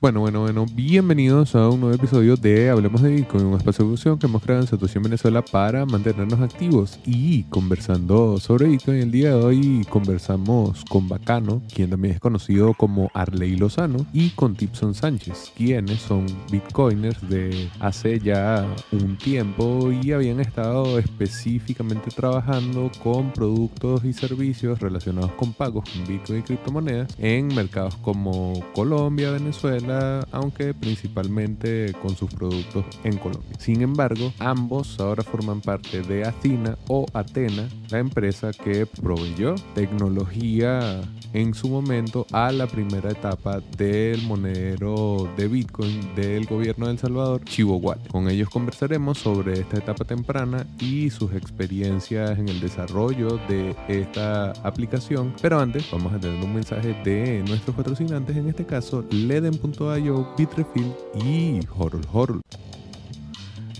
Bueno, bueno, bueno, bienvenidos a un nuevo episodio de Hablemos de Bitcoin, un espacio de evolución que hemos creado en Satoshi en Venezuela para mantenernos activos y conversando sobre Bitcoin. El día de hoy conversamos con Bacano, quien también es conocido como Arley Lozano, y con Tipson Sánchez, quienes son Bitcoiners de hace ya un tiempo y habían estado específicamente trabajando con productos y servicios relacionados con pagos con Bitcoin y criptomonedas en mercados como Colombia, Venezuela, aunque principalmente con sus productos en Colombia. Sin embargo, ambos ahora forman parte de Athena o Atena, la empresa que proveyó tecnología en su momento a la primera etapa del monedero de Bitcoin del gobierno de El Salvador, Chivo Wallet. Con ellos conversaremos sobre esta etapa temprana y sus experiencias en el desarrollo de esta aplicación. Pero antes vamos a tener un mensaje de nuestros patrocinantes, en este caso Leden.com Bitrefill y Horror Horror.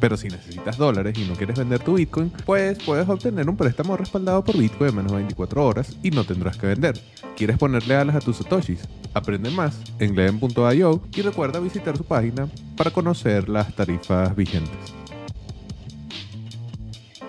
Pero si necesitas dólares y no quieres vender tu Bitcoin, pues puedes obtener un préstamo respaldado por Bitcoin en menos de 24 horas y no tendrás que vender. ¿Quieres ponerle alas a tus satoshis? Aprende más en Leden.io y recuerda visitar su página para conocer las tarifas vigentes.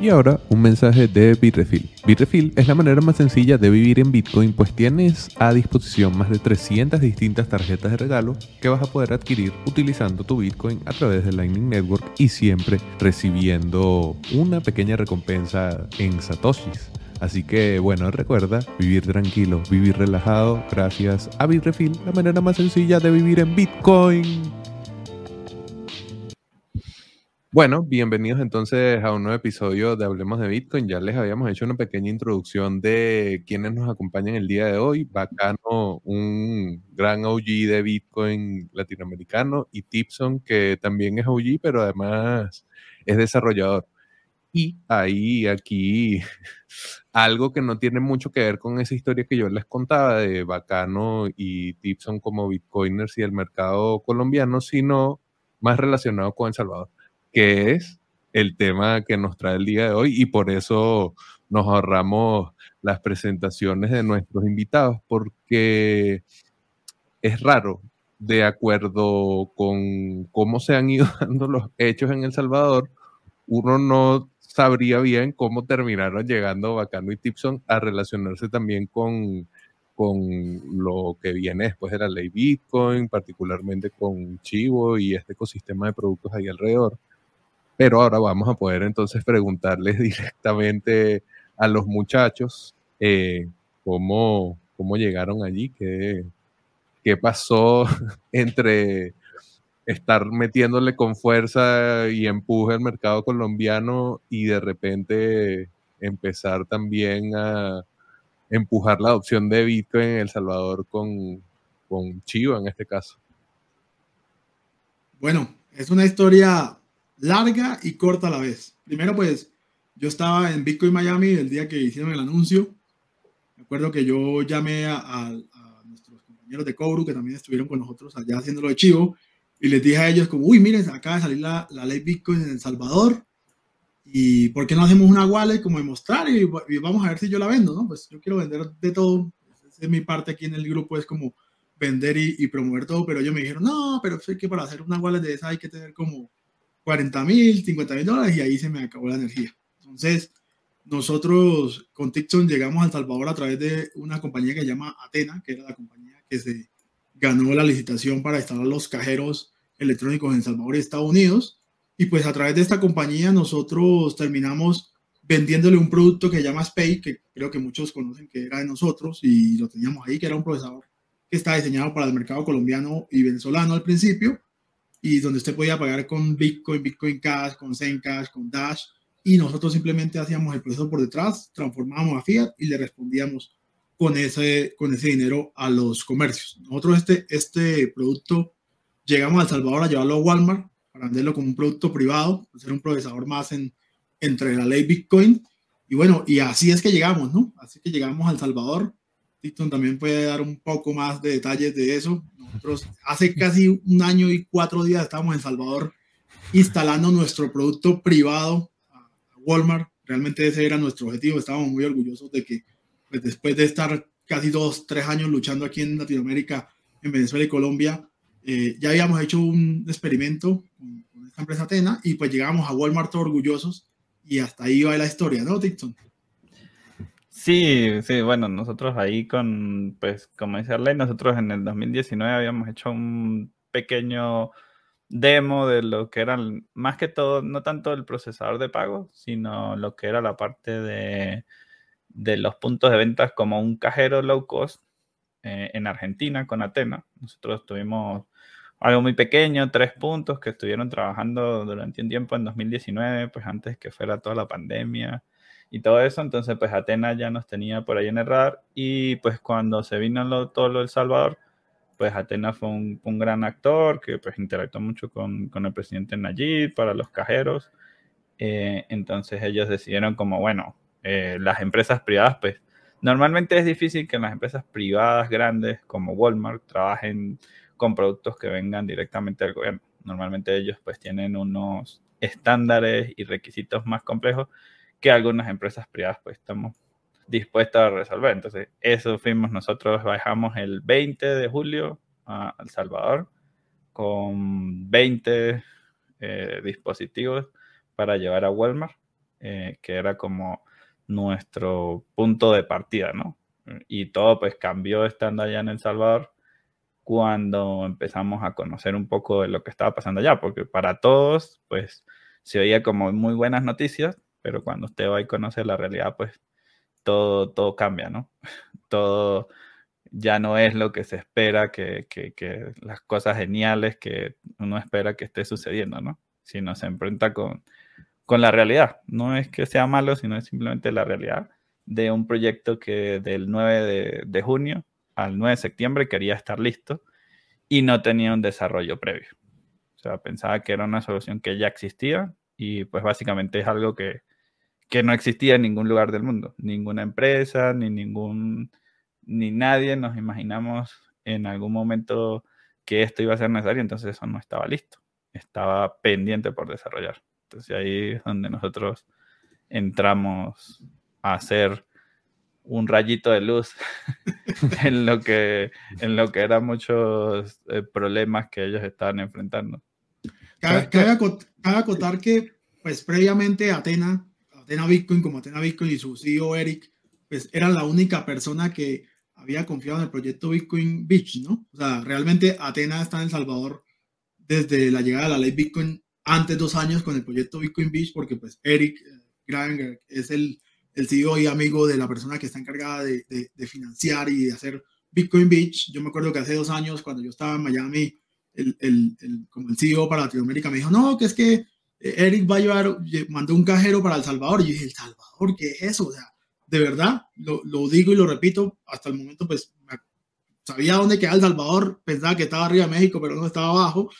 Y ahora un mensaje de Bitrefill. Bitrefill es la manera más sencilla de vivir en Bitcoin pues tienes a disposición más de 300 distintas tarjetas de regalo que vas a poder adquirir utilizando tu Bitcoin a través de Lightning Network y siempre recibiendo una pequeña recompensa en satoshis. Así que bueno, recuerda vivir tranquilo, vivir relajado gracias a Bitrefill, la manera más sencilla de vivir en Bitcoin. Bueno, bienvenidos entonces a un nuevo episodio de Hablemos de Bitcoin. Ya les habíamos hecho una pequeña introducción de quienes nos acompañan el día de hoy. Bacano, un gran OG de Bitcoin latinoamericano, y Tipson, que también es OG, pero además es desarrollador. Y ahí, aquí, algo que no tiene mucho que ver con esa historia que yo les contaba de Bacano y Tipson como Bitcoiners y el mercado colombiano, sino más relacionado con El Salvador que es el tema que nos trae el día de hoy y por eso nos ahorramos las presentaciones de nuestros invitados porque es raro, de acuerdo con cómo se han ido dando los hechos en El Salvador, uno no sabría bien cómo terminaron llegando Bacano y Tipson a relacionarse también con, con lo que viene después de la ley Bitcoin, particularmente con Chivo y este ecosistema de productos ahí alrededor. Pero ahora vamos a poder entonces preguntarles directamente a los muchachos eh, cómo, cómo llegaron allí, qué, qué pasó entre estar metiéndole con fuerza y empuje al mercado colombiano y de repente empezar también a empujar la adopción de Bitcoin en El Salvador con, con Chivo en este caso. Bueno, es una historia larga y corta a la vez. Primero, pues, yo estaba en Bitcoin Miami el día que hicieron el anuncio. Me acuerdo que yo llamé a, nuestros compañeros de Cobru, que también estuvieron con nosotros allá haciéndolo de chivo, y les dije a ellos como, uy, miren, acaba de salir la, la ley Bitcoin en El Salvador, y ¿por qué no hacemos una wallet como demostrar y, y, vamos a ver si yo la vendo, ¿no? Pues yo quiero vender de todo. Esa es mi parte aquí en el grupo, es como vender y, y promover todo, pero ellos me dijeron, no, pero sé que para hacer una wallet de esa hay que tener como 40 mil, 50 mil dólares y ahí se me acabó la energía. Entonces, nosotros con Tixon llegamos a El Salvador a través de una compañía que se llama Atena, que era la compañía que se ganó la licitación para instalar los cajeros electrónicos en Salvador y Estados Unidos. Y pues a través de esta compañía nosotros terminamos vendiéndole un producto que se llama Spay, que creo que muchos conocen que era de nosotros y lo teníamos ahí, que era un procesador que está diseñado para el mercado colombiano y venezolano al principio, y donde usted podía pagar con Bitcoin, Bitcoin Cash, con Zencash, con Dash, y nosotros simplemente hacíamos el proceso por detrás, transformábamos a fiat y le respondíamos con ese, con ese dinero a los comercios. Nosotros este, este producto llegamos a El Salvador a llevarlo a Walmart para venderlo como un producto privado, ser un procesador más en, entre la ley Bitcoin. Y bueno, y así es que llegamos, ¿no? Así que llegamos a El Salvador. Tito también puede dar un poco más de detalles de eso. Hace casi un año y cuatro días estamos en Salvador instalando nuestro producto privado a Walmart. Realmente ese era nuestro objetivo. Estábamos muy orgullosos de que pues, después de estar casi dos, tres años luchando aquí en Latinoamérica, en Venezuela y Colombia, eh, ya habíamos hecho un experimento con, esta empresa Atena y pues llegamos a Walmart orgullosos y hasta ahí va la historia, ¿no, Dixon? Sí, sí, bueno, nosotros ahí con, pues, como dice Arley, nosotros en el 2019 habíamos hecho un pequeño demo de lo que eran, más que todo, no tanto el procesador de pago, sino lo que era la parte de, de los puntos de ventas como un cajero low cost eh, en Argentina con Atena. Nosotros tuvimos algo muy pequeño, tres puntos que estuvieron trabajando durante un tiempo en 2019, pues antes que fuera toda la pandemia y todo eso. Entonces, pues Atena ya nos tenía por ahí en el radar y pues cuando se vino todo lo del Salvador, pues Atena fue un, gran actor que pues interactuó mucho con, con, el presidente Nayib para los cajeros. Eh, entonces ellos decidieron como, bueno, eh, las empresas privadas, pues normalmente es difícil que las empresas privadas grandes como Walmart trabajen con productos que vengan directamente del gobierno. Normalmente ellos pues tienen unos estándares y requisitos más complejos que algunas empresas privadas pues estamos dispuestas a resolver. Entonces, eso fuimos nosotros, bajamos el 20 de julio a El Salvador con 20 eh, dispositivos para llevar a Walmart, eh, que era como nuestro punto de partida, ¿no? Y todo pues cambió estando allá en El Salvador cuando empezamos a conocer un poco de lo que estaba pasando allá, porque para todos, pues, se oía como muy buenas noticias, pero cuando usted va y conoce la realidad, pues, todo, todo cambia, ¿no? Todo ya no es lo que se espera, que, que, que las cosas geniales que uno espera que esté sucediendo, ¿no? Sino se enfrenta con, con la realidad. No es que sea malo, sino es simplemente la realidad de un proyecto que del 9 de, de junio al 9 de septiembre quería estar listo y no tenía un desarrollo previo. O sea, pensaba que era una solución que ya existía y pues básicamente es algo que, que no existía en ningún lugar del mundo. Ninguna empresa, ni ningún, ni nadie nos imaginamos en algún momento que esto iba a ser necesario, entonces eso no estaba listo. Estaba pendiente por desarrollar. Entonces ahí es donde nosotros entramos a hacer un rayito de luz en lo que en lo que eran muchos eh, problemas que ellos estaban enfrentando. Cabe, acotar que pues previamente Atena, Atena Bitcoin como Atena Bitcoin y su CEO Eric, pues eran la única persona que había confiado en el proyecto Bitcoin Beach, ¿no? O sea, realmente Atena está en El Salvador desde la llegada de la ley Bitcoin antes dos años con el proyecto Bitcoin Beach, porque pues Eric eh, Granger es el el CEO y amigo de la persona que está encargada de, de, financiar y de hacer Bitcoin Beach. Yo me acuerdo que hace dos años, cuando yo estaba en Miami, el, el, el, como el CEO para Latinoamérica me dijo, no, que es que eh, Eric va a llevar, mandó un cajero para El Salvador. Y yo dije, ¿El Salvador qué es eso? O sea, de verdad, lo, lo digo y lo repito, hasta el momento pues sabía dónde queda El Salvador, pensaba que estaba arriba de México, pero no estaba abajo.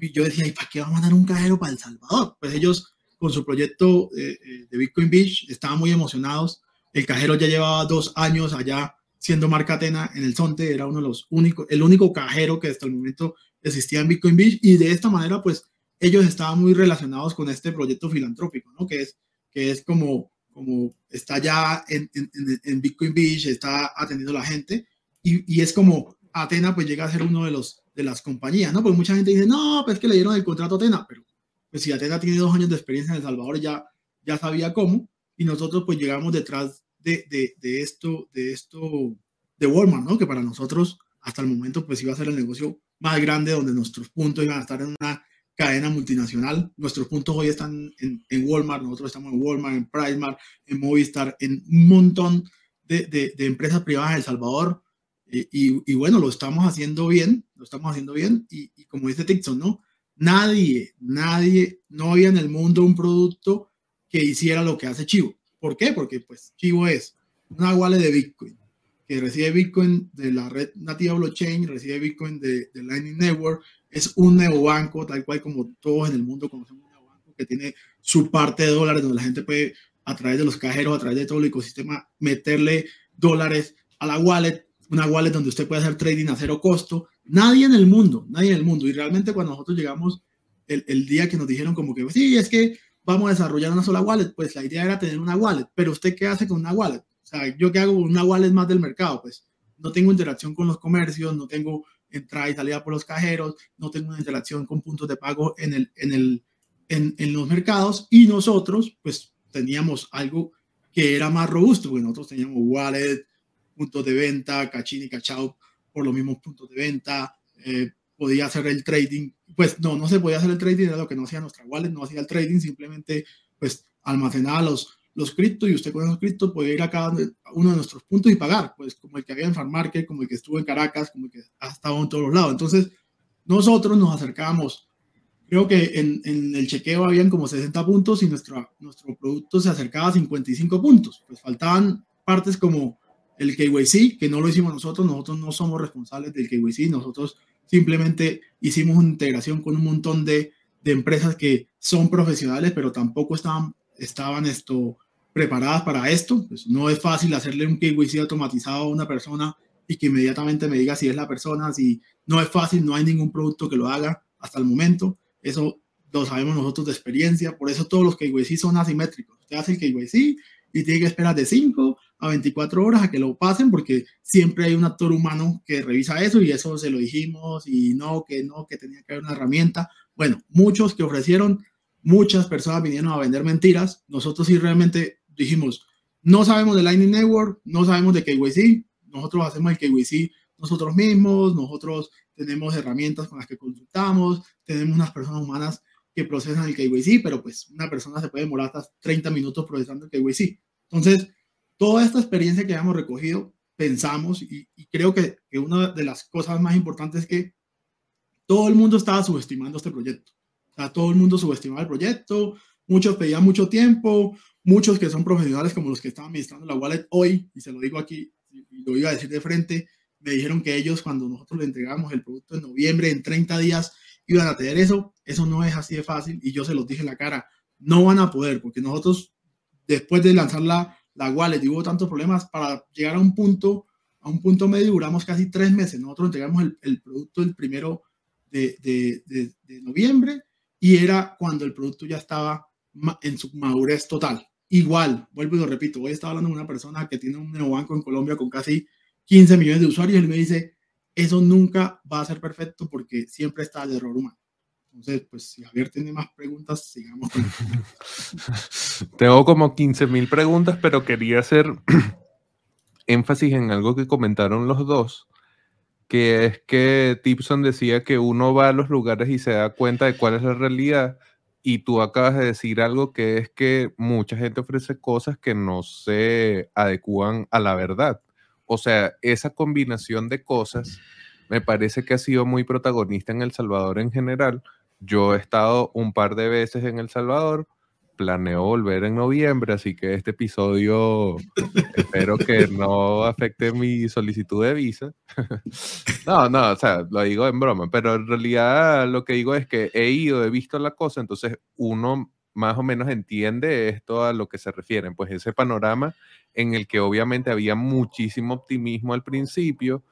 Y yo decía, ¿y para qué va a mandar un cajero para El Salvador? Pues ellos con su proyecto eh, eh, de Bitcoin Beach, estaban muy emocionados. El cajero ya llevaba dos años allá siendo marca Atena en el Zonte, era uno de los únicos, el único cajero que hasta el momento existía en Bitcoin Beach y de esta manera pues ellos estaban muy relacionados con este proyecto filantrópico, ¿no? Que es, que es como, como está ya en, en, Bitcoin Beach, está atendiendo a la gente y, y, es como Atena pues llega a ser uno de los de las compañías, ¿no? Porque mucha gente dice, no, pues que le dieron el contrato a Atena, pero pues si Atena tiene dos años de experiencia en El Salvador, ya, ya sabía cómo, y nosotros pues llegamos detrás de, de, de, esto, de esto, de Walmart, ¿no? Que para nosotros hasta el momento pues iba a ser el negocio más grande donde nuestros puntos iban a estar en una cadena multinacional. Nuestros puntos hoy están en, Walmart, nosotros estamos en Walmart, en Primark, en Movistar, en un montón de, de, empresas privadas en El Salvador. Eh, y, y, bueno, lo estamos haciendo bien, lo estamos haciendo bien. Y, y como dice Tixon, ¿no? Nadie, nadie, no había en el mundo un producto que hiciera lo que hace Chivo. ¿Por qué? Porque pues Chivo es una wallet de Bitcoin que recibe Bitcoin de la red nativa blockchain, recibe Bitcoin de, de Lightning Network, es un neobanco, tal cual como todos en el mundo conocemos un que tiene su parte de dólares, donde la gente puede, a través de los cajeros, a través de todo el ecosistema, meterle dólares a la wallet, una wallet donde usted puede hacer trading a cero costo. Nadie en el mundo, nadie en el mundo. Y realmente cuando nosotros llegamos, el, día que nos dijeron como que, sí, es que vamos a desarrollar una sola wallet, pues la idea era tener una wallet, pero usted qué hace con una wallet? O sea, yo qué hago con una wallet más del mercado, pues no tengo interacción con los comercios, no tengo entrada y salida por los cajeros, no tengo una interacción con puntos de pago en, el, en, el, en, en los mercados y nosotros pues teníamos algo que era más robusto, porque nosotros teníamos wallet, puntos de venta, cachín y cachao por los mismos puntos de venta, eh, podía hacer el trading, pues no, no se podía hacer el trading, era lo que no hacía nuestra wallet, no hacía el trading, simplemente pues almacenaba los, los criptos y usted con esos criptos puede ir a cada uno de nuestros puntos y pagar, pues como el que había en Farm Market, como el que estuvo en Caracas, como el que ha estado en todos los lados. Entonces, nosotros nos acercamos, creo que en, en el chequeo habían como 60 puntos y nuestro, nuestro producto se acercaba a 55 puntos. Pues faltaban partes como el KYC, que no lo hicimos nosotros, nosotros no somos responsables del KYC, nosotros Simplemente hicimos una integración con un montón de, de empresas que son profesionales, pero tampoco estaban, estaban esto, preparadas para esto. Pues no es fácil hacerle un KYC automatizado a una persona y que inmediatamente me diga si es la persona, si no es fácil, no hay ningún producto que lo haga hasta el momento. Eso lo sabemos nosotros de experiencia, por eso todos los KYC son asimétricos. Usted hace el KYC y tiene que esperar de 5 a 24 horas a que lo pasen porque siempre hay un actor humano que revisa eso y eso se lo dijimos y no, que no, que tenía que haber una herramienta. Bueno, muchos que ofrecieron, muchas personas vinieron a vender mentiras. Nosotros sí realmente dijimos, no sabemos de Lightning Network, no sabemos de KYC, nosotros hacemos el KYC nosotros mismos, nosotros tenemos herramientas con las que consultamos, tenemos unas personas humanas que procesan el KYC, pero pues una persona se puede demorar hasta 30 minutos procesando el KYC. Entonces, toda esta experiencia que hemos recogido, pensamos, y, creo que, que, una de las cosas más importantes es que todo el mundo estaba subestimando este proyecto. O sea, todo el mundo subestimaba el proyecto, muchos pedían mucho tiempo, muchos que son profesionales como los que estaban administrando la wallet hoy, y se lo digo aquí, y lo iba a decir de frente, me dijeron que ellos cuando nosotros le entregamos el producto en noviembre, en 30 días, iban a tener eso. Eso no es así de fácil y yo se los dije en la cara, no van a poder porque nosotros después de lanzar la, la wallet y hubo tantos problemas para llegar a un punto, a un punto medio duramos casi tres meses. Nosotros entregamos el, producto el primero de, noviembre y era cuando el producto ya estaba en su madurez total. Igual, vuelvo y lo repito, hoy estaba hablando con una persona que tiene un neobanco en Colombia con casi 15 millones de usuarios y él me dice, eso nunca va a ser perfecto porque siempre está el error humano. Entonces, pues si Javier tiene más preguntas, sigamos. Tengo como 15 mil preguntas, pero quería hacer énfasis en algo que comentaron los dos, que es que Tipson decía que uno va a los lugares y se da cuenta de cuál es la realidad, y tú acabas de decir algo que es que mucha gente ofrece cosas que no se adecúan a la verdad. O sea, esa combinación de cosas me parece que ha sido muy protagonista en El Salvador en general, yo he estado un par de veces en El Salvador, planeo volver en noviembre, así que este episodio espero que no afecte mi solicitud de visa. no, no, o sea, lo digo en broma, pero en realidad lo que digo es que he ido, he visto la cosa, entonces uno más o menos entiende esto a lo que se refieren, pues ese panorama en el que obviamente había muchísimo optimismo al principio,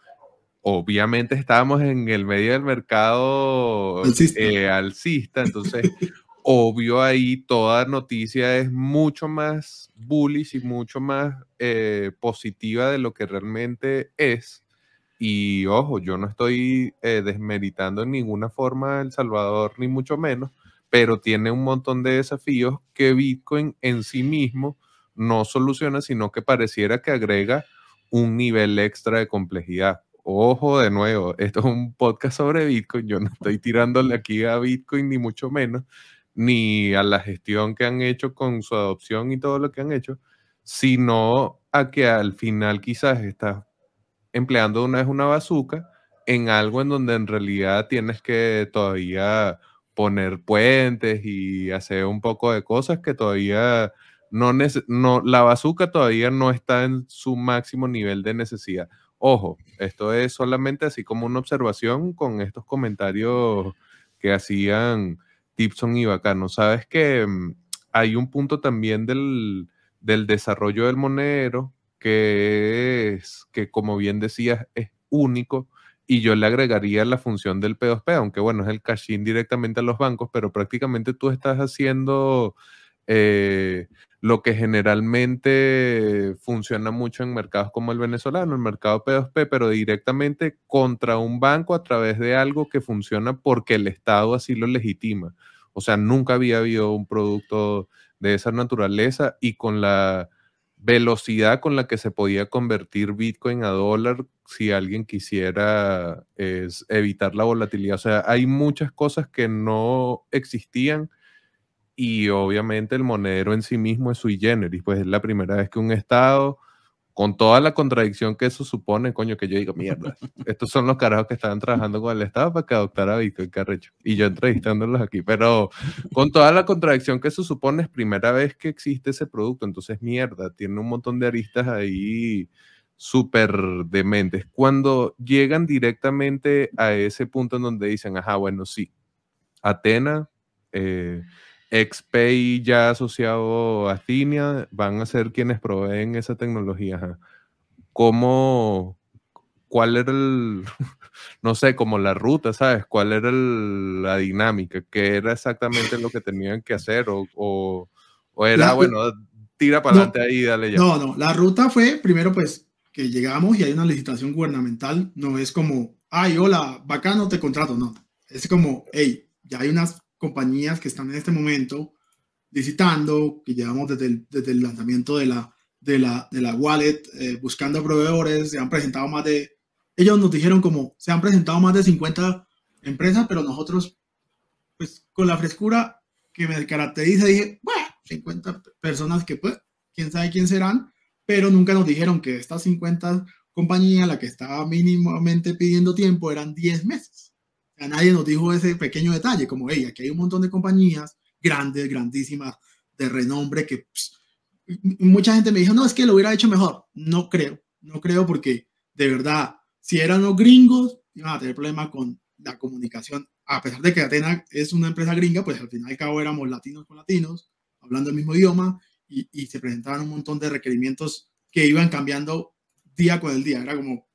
obviamente estábamos en el medio del mercado alcista, eh, entonces obvio ahí toda noticia es mucho más bullish y mucho más eh, positiva de lo que realmente es. Y ojo, yo no estoy eh, desmeritando en ninguna forma El Salvador, ni mucho menos, pero tiene un montón de desafíos que Bitcoin en sí mismo no soluciona, sino que pareciera que agrega un nivel extra de complejidad ojo de nuevo, esto es un podcast sobre Bitcoin, yo no estoy tirándole aquí a Bitcoin ni mucho menos, ni a la gestión que han hecho con su adopción y todo lo que han hecho, sino a que al final quizás estás empleando una vez una bazooka en algo en donde en realidad tienes que todavía poner puentes y hacer un poco de cosas que todavía no, no la bazooka todavía no está en su máximo nivel de necesidad. Ojo, esto es solamente así como una observación con estos comentarios que hacían Tipson y Bacano. Sabes que mm, hay un punto también del, del desarrollo del monedero que es, que como bien decías, es único y yo le agregaría la función del P2P, aunque bueno, es el cash-in directamente a los bancos, pero prácticamente tú estás haciendo eh, lo que generalmente funciona mucho en mercados como el venezolano, el mercado P2P, pero directamente contra un banco a través de algo que funciona porque el Estado así lo legitima. O sea, nunca había habido un producto de esa naturaleza y con la velocidad con la que se podía convertir Bitcoin a dólar si alguien quisiera es evitar la volatilidad. O sea, hay muchas cosas que no existían y obviamente el monedero en sí mismo es sui generis, pues es la primera vez que un Estado con toda la contradicción que eso supone, coño, que yo digo, mierda, estos son los carajos que estaban trabajando con el Estado para que adoptara Bitcoin Carrecho. Y yo entrevistándolos aquí, pero con toda la contradicción que eso supone, es primera vez que existe ese producto, entonces mierda, tiene un montón de aristas ahí súper dementes. Cuando llegan directamente a ese punto en donde dicen, ajá, bueno, sí, Atena, eh, XPay ya asociado a Cinia van a ser quienes proveen esa tecnología. ¿Cómo, cuál era el, no sé, como la ruta, ¿sabes? ¿Cuál era la dinámica? ¿Qué era exactamente lo que tenían que hacer? ¿O, era, bueno, tira para adelante ahí y dale ya? No, no, la ruta fue, primero pues, que llegamos y hay una licitación gubernamental, no es como, ay, hola, bacano, te contrato, no. Es como, hey, ya hay unas compañías que están en este momento visitando, que llevamos desde el, desde el lanzamiento de la, de la, de la wallet, eh, buscando proveedores, se han presentado más de, ellos nos dijeron como, se han presentado más de 50 empresas, pero nosotros, pues con la frescura que me caracteriza, dije, bueno, 50 personas que pues, quién sabe quién serán, pero nunca nos dijeron que estas 50 compañías, la que estaba mínimamente pidiendo tiempo, eran 10 meses. A nadie nos dijo ese pequeño detalle, como, hey, aquí hay un montón de compañías grandes, grandísimas, de renombre, que mucha gente me dijo, no, es que lo hubiera hecho mejor. No creo, no creo porque de verdad, si eran los gringos, iban a tener problemas con la comunicación. A pesar de que Atena es una empresa gringa, pues al final y al cabo éramos latinos con latinos, hablando el mismo idioma, y, y se presentaban un montón de requerimientos que iban cambiando día con el día. Era como,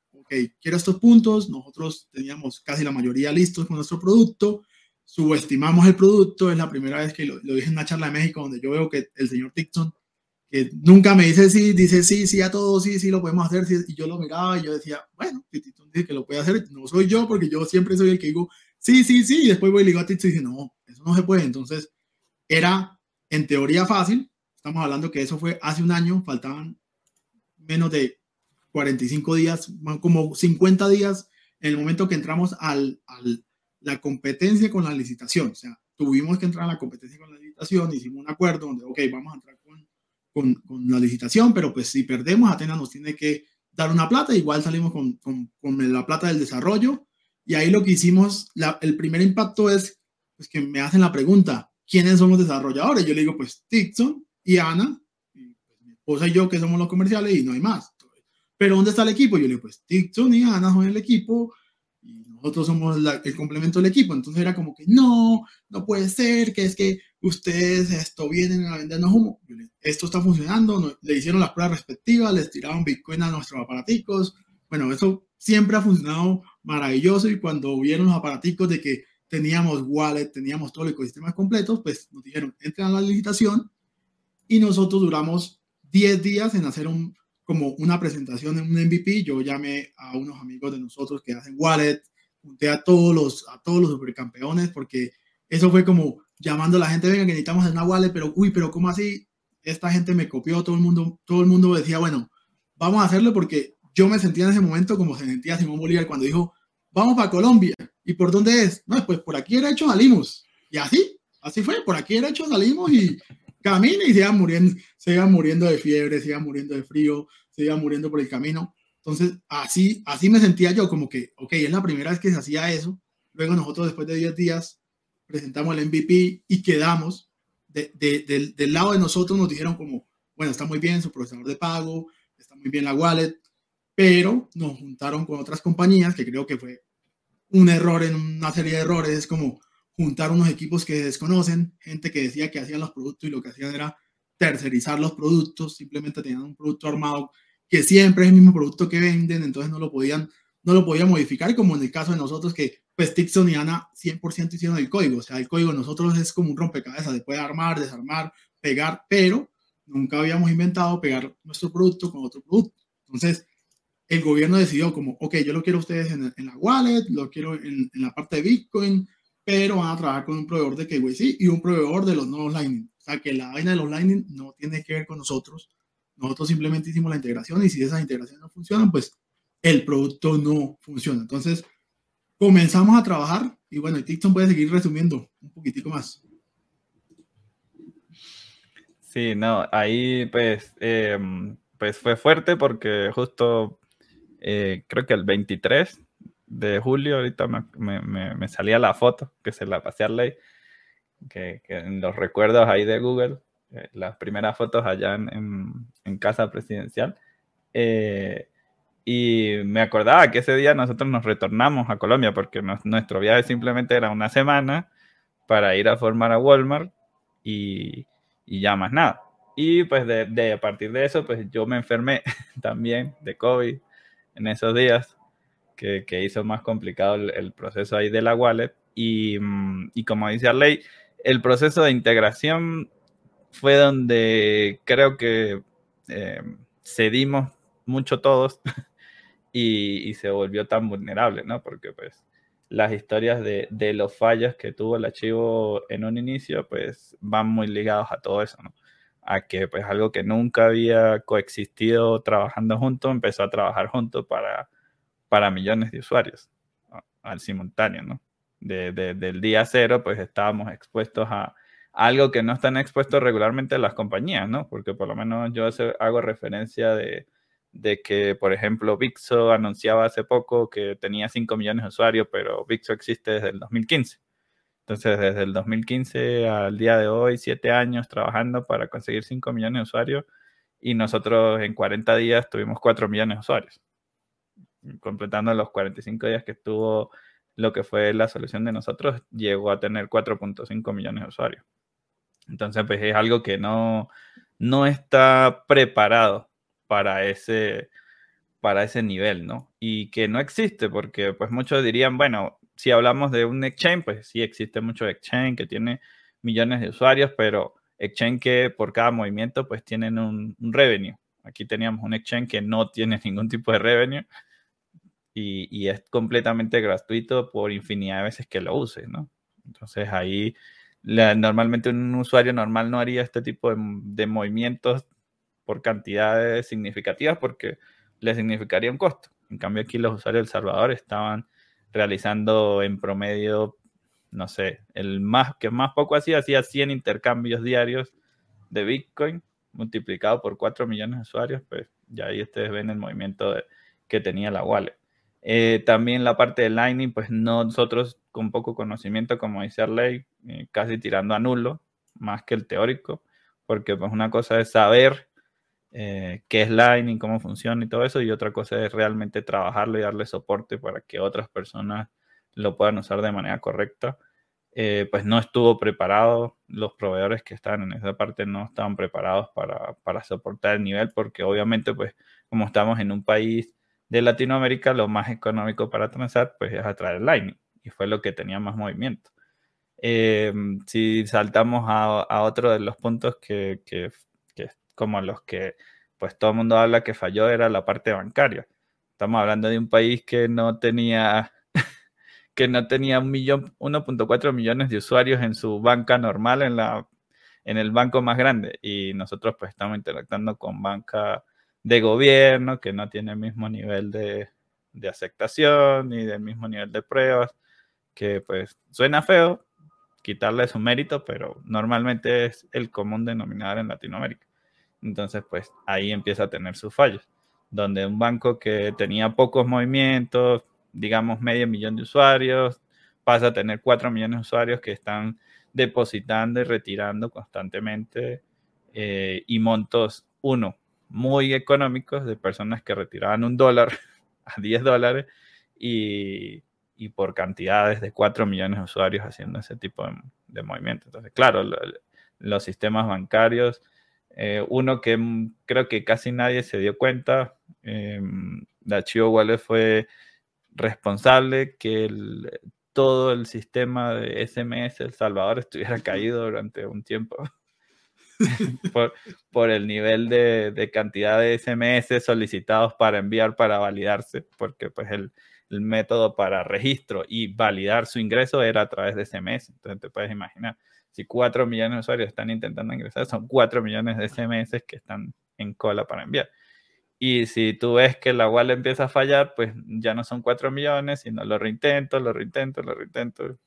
quiero estos puntos, nosotros teníamos casi la mayoría listos con nuestro producto, subestimamos el producto, es la primera vez que lo, dije en una charla de México donde yo veo que el señor Dixon, que nunca me dice sí, dice sí, sí a todo, sí, sí lo podemos hacer, y yo lo miraba y yo decía, bueno, si dice que lo puede hacer, no soy yo, porque yo siempre soy el que digo, sí, sí, sí, y después voy y le digo a Dixon y dice, no, eso no se puede, entonces era en teoría fácil, estamos hablando que eso fue hace un año, faltaban menos de 45 días, como 50 días en el momento que entramos al, al, la competencia con la licitación. O sea, tuvimos que entrar a la competencia con la licitación, hicimos un acuerdo donde, ok, vamos a entrar con, con, con la licitación, pero pues si perdemos, Atenas nos tiene que dar una plata, igual salimos con, con, con la plata del desarrollo. Y ahí lo que hicimos, la, el primer impacto es pues, que me hacen la pregunta, ¿quiénes son los desarrolladores? Yo le digo, pues Tixon y Ana, y, pues, mi esposa y yo que somos los comerciales y no hay más. Pero ¿dónde está el equipo? Yo le digo, pues Dixon y Ana son el equipo y nosotros somos el complemento del equipo. Entonces era como que no, no puede ser, que es que ustedes esto vienen a vendernos humo. esto está funcionando, le hicieron las pruebas respectivas, les tiraron Bitcoin a nuestros aparaticos. Bueno, eso siempre ha funcionado maravilloso y cuando vieron los aparaticos de que teníamos wallet, teníamos todo el ecosistema completo, pues nos dijeron, entren a la licitación y nosotros duramos 10 días en hacer un, como una presentación en un MVP, yo llamé a unos amigos de nosotros que hacen wallet, junté a todos los, a todos los supercampeones, porque eso fue como llamando a la gente, venga, que necesitamos una wallet, pero uy, pero ¿cómo así? Esta gente me copió, todo el mundo, todo el mundo decía, bueno, vamos a hacerlo porque yo me sentía en ese momento como se sentía Simón Bolívar cuando dijo, vamos para Colombia. ¿Y por dónde es? No, pues por aquí derecho salimos. Y así, así fue, por aquí derecho salimos y camina y se iban muriendo, muriendo de fiebre, se iban muriendo de frío, se iban muriendo por el camino. Entonces, así, así me sentía yo, como que, ok, es la primera vez que se hacía eso. Luego nosotros, después de 10 días, presentamos el MVP y quedamos. De, de, del, del lado de nosotros nos dijeron como, bueno, está muy bien su procesador de pago, está muy bien la wallet, pero nos juntaron con otras compañías, que creo que fue un error en una serie de errores, es como juntar unos equipos que desconocen, gente que decía que hacían los productos y lo que hacían era tercerizar los productos, simplemente tenían un producto armado que siempre es el mismo producto que venden, entonces no lo podían, no lo podían modificar, como en el caso de nosotros que pues Tixon y Ana 100% hicieron el código, o sea, el código de nosotros es como un rompecabezas, se puede armar, desarmar, pegar, pero nunca habíamos inventado pegar nuestro producto con otro producto. Entonces, el gobierno decidió como, ok, yo lo quiero a ustedes en, la wallet, lo quiero en, en, la parte de Bitcoin, pero van a trabajar con un proveedor de KYC y un proveedor de los nodos Lightning. O sea, que la vaina de los Lightning no tiene que ver con nosotros, nosotros simplemente hicimos la integración y si esas integraciones no funcionan, pues el producto no funciona. Entonces, comenzamos a trabajar y bueno, TikTok puede seguir resumiendo un poquitico más. Sí, no, ahí pues, em, pues fue fuerte porque justo eh, creo que el 23 de julio, ahorita me, me, salía la foto que se la pasé a Ley, que, que en los recuerdos ahí de Google, eh, las primeras fotos allá en, en, casa presidencial. Eh, y me acordaba que ese día nosotros nos retornamos a Colombia porque nuestro viaje simplemente era una semana para ir a formar a Walmart y, y ya más nada. Y pues de, de, a partir de eso, pues yo me enfermé también de COVID en esos días, que, hizo más complicado el, proceso ahí de la wallet. Y, mm, y como dice Arley, el proceso de integración fue donde creo que eh, cedimos mucho todos y, se volvió tan vulnerable, ¿no? Porque pues las historias de, de, los fallos que tuvo el archivo en un inicio, pues van muy ligados a todo eso, ¿no? A que pues algo que nunca había coexistido trabajando juntos, empezó a trabajar juntos para, para millones de usuarios al simultáneo, ¿no? De, de, del día cero, pues estábamos expuestos a, algo que no están expuestos regularmente las compañías, ¿no? Porque por lo menos yo hago referencia de, de que, por ejemplo, Vixo anunciaba hace poco que tenía 5 millones de usuarios, pero Vixo existe desde el 2015. Entonces, desde el 2015 al día de hoy, 7 años trabajando para conseguir 5 millones de usuarios y nosotros en 40 días tuvimos 4 millones de usuarios, completando los 45 días que estuvo lo que fue la solución de nosotros, llegó a tener 4.5 millones de usuarios. Entonces, pues es algo que no, no está preparado para ese, para ese nivel, ¿no? Y que no existe, porque pues muchos dirían, bueno, si hablamos de un exchange, pues sí existe mucho exchange que tiene millones de usuarios, pero exchange que por cada movimiento pues tienen un, un revenue. Aquí teníamos un exchange que no tiene ningún tipo de revenue y, es completamente gratuito por infinidad de veces que lo uses, ¿no? Entonces ahí la, normalmente un usuario normal no haría este tipo de, movimientos por cantidades significativas porque le significaría un costo. En cambio aquí los usuarios de El Salvador estaban realizando en promedio, no sé, el más que más poco hacía, hacía 100 intercambios diarios de Bitcoin multiplicado por 4 millones de usuarios, pues ya ahí ustedes ven el movimiento que tenía la wallet. Eh, también la parte de Lightning, pues nosotros con poco conocimiento, como dice Arley, eh, casi tirando a nulo, más que el teórico, porque pues una cosa es saber eh, qué es Lightning, cómo funciona y todo eso, y otra cosa es realmente trabajarlo y darle soporte para que otras personas lo puedan usar de manera correcta. Eh, pues no estuvo preparado, los proveedores que están en esa parte no estaban preparados para, para soportar el nivel, porque obviamente pues como estamos en un país de Latinoamérica, lo más económico para transar pues es a través de Lightning y fue lo que tenía más movimiento. Eh, si saltamos a, a, otro de los puntos que, que, que, como los que pues todo el mundo habla que falló era la parte bancaria. Estamos hablando de un país que no tenía que no tenía un millón 1.4 millones de usuarios en su banca normal en la en el banco más grande y nosotros pues estamos interactuando con banca de gobierno, que no tiene el mismo nivel de, de aceptación ni del mismo nivel de pruebas, que pues suena feo quitarle su mérito, pero normalmente es el común denominador en Latinoamérica. Entonces, pues ahí empieza a tener sus fallos, donde un banco que tenía pocos movimientos, digamos medio millón de usuarios, pasa a tener cuatro millones de usuarios que están depositando y retirando constantemente eh, y montos, uno, muy económicos de personas que retiraban un dólar a 10 dólares y, y por cantidades de 4 millones de usuarios haciendo ese tipo de, de movimientos. Entonces, claro, los sistemas bancarios, eh, uno que creo que casi nadie se dio cuenta, eh, la Chivo Wallet fue responsable que el, todo el sistema de SMS El Salvador estuviera caído durante un tiempo. por, el nivel de, cantidad de SMS solicitados para enviar para validarse, porque pues el, método para registro y validar su ingreso era a través de SMS. Entonces te puedes imaginar, si 4 millones de usuarios están intentando ingresar, son 4 millones de SMS que están en cola para enviar. Y si tú ves que la wallet empieza a fallar, pues ya no son 4 millones, sino lo reintento, lo reintento, lo reintento,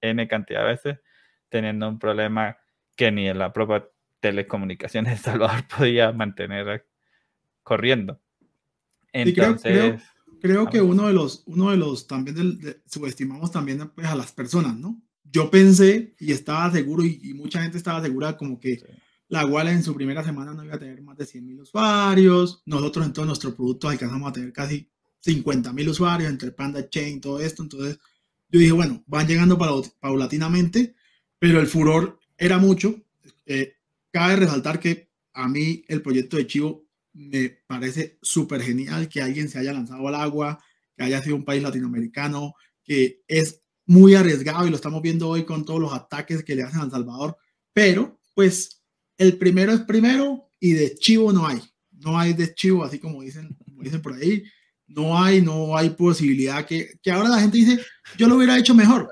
N cantidad de veces, teniendo un problema que ni la propia telecomunicaciones de Salvador podía mantener corriendo. Entonces, creo, que uno de los, uno de los también subestimamos también pues, a las personas, ¿no? Yo pensé y estaba seguro y, mucha gente estaba segura como que la wallet en su primera semana no iba a tener más de 100 mil usuarios. Nosotros en todos nuestros productos alcanzamos a tener casi 50 mil usuarios entre Panda Chain, todo esto. Entonces yo dije, bueno, van llegando paulatinamente, pero el furor era mucho. Eh, cabe resaltar que a mí el proyecto de Chivo me parece súper genial que alguien se haya lanzado al agua, que haya sido un país latinoamericano, que es muy arriesgado y lo estamos viendo hoy con todos los ataques que le hacen a El Salvador, pero pues el primero es primero y de chivo no hay. No hay de chivo, así como dicen, como dicen por ahí. No hay, no hay posibilidad que, que ahora la gente dice, yo lo hubiera hecho mejor.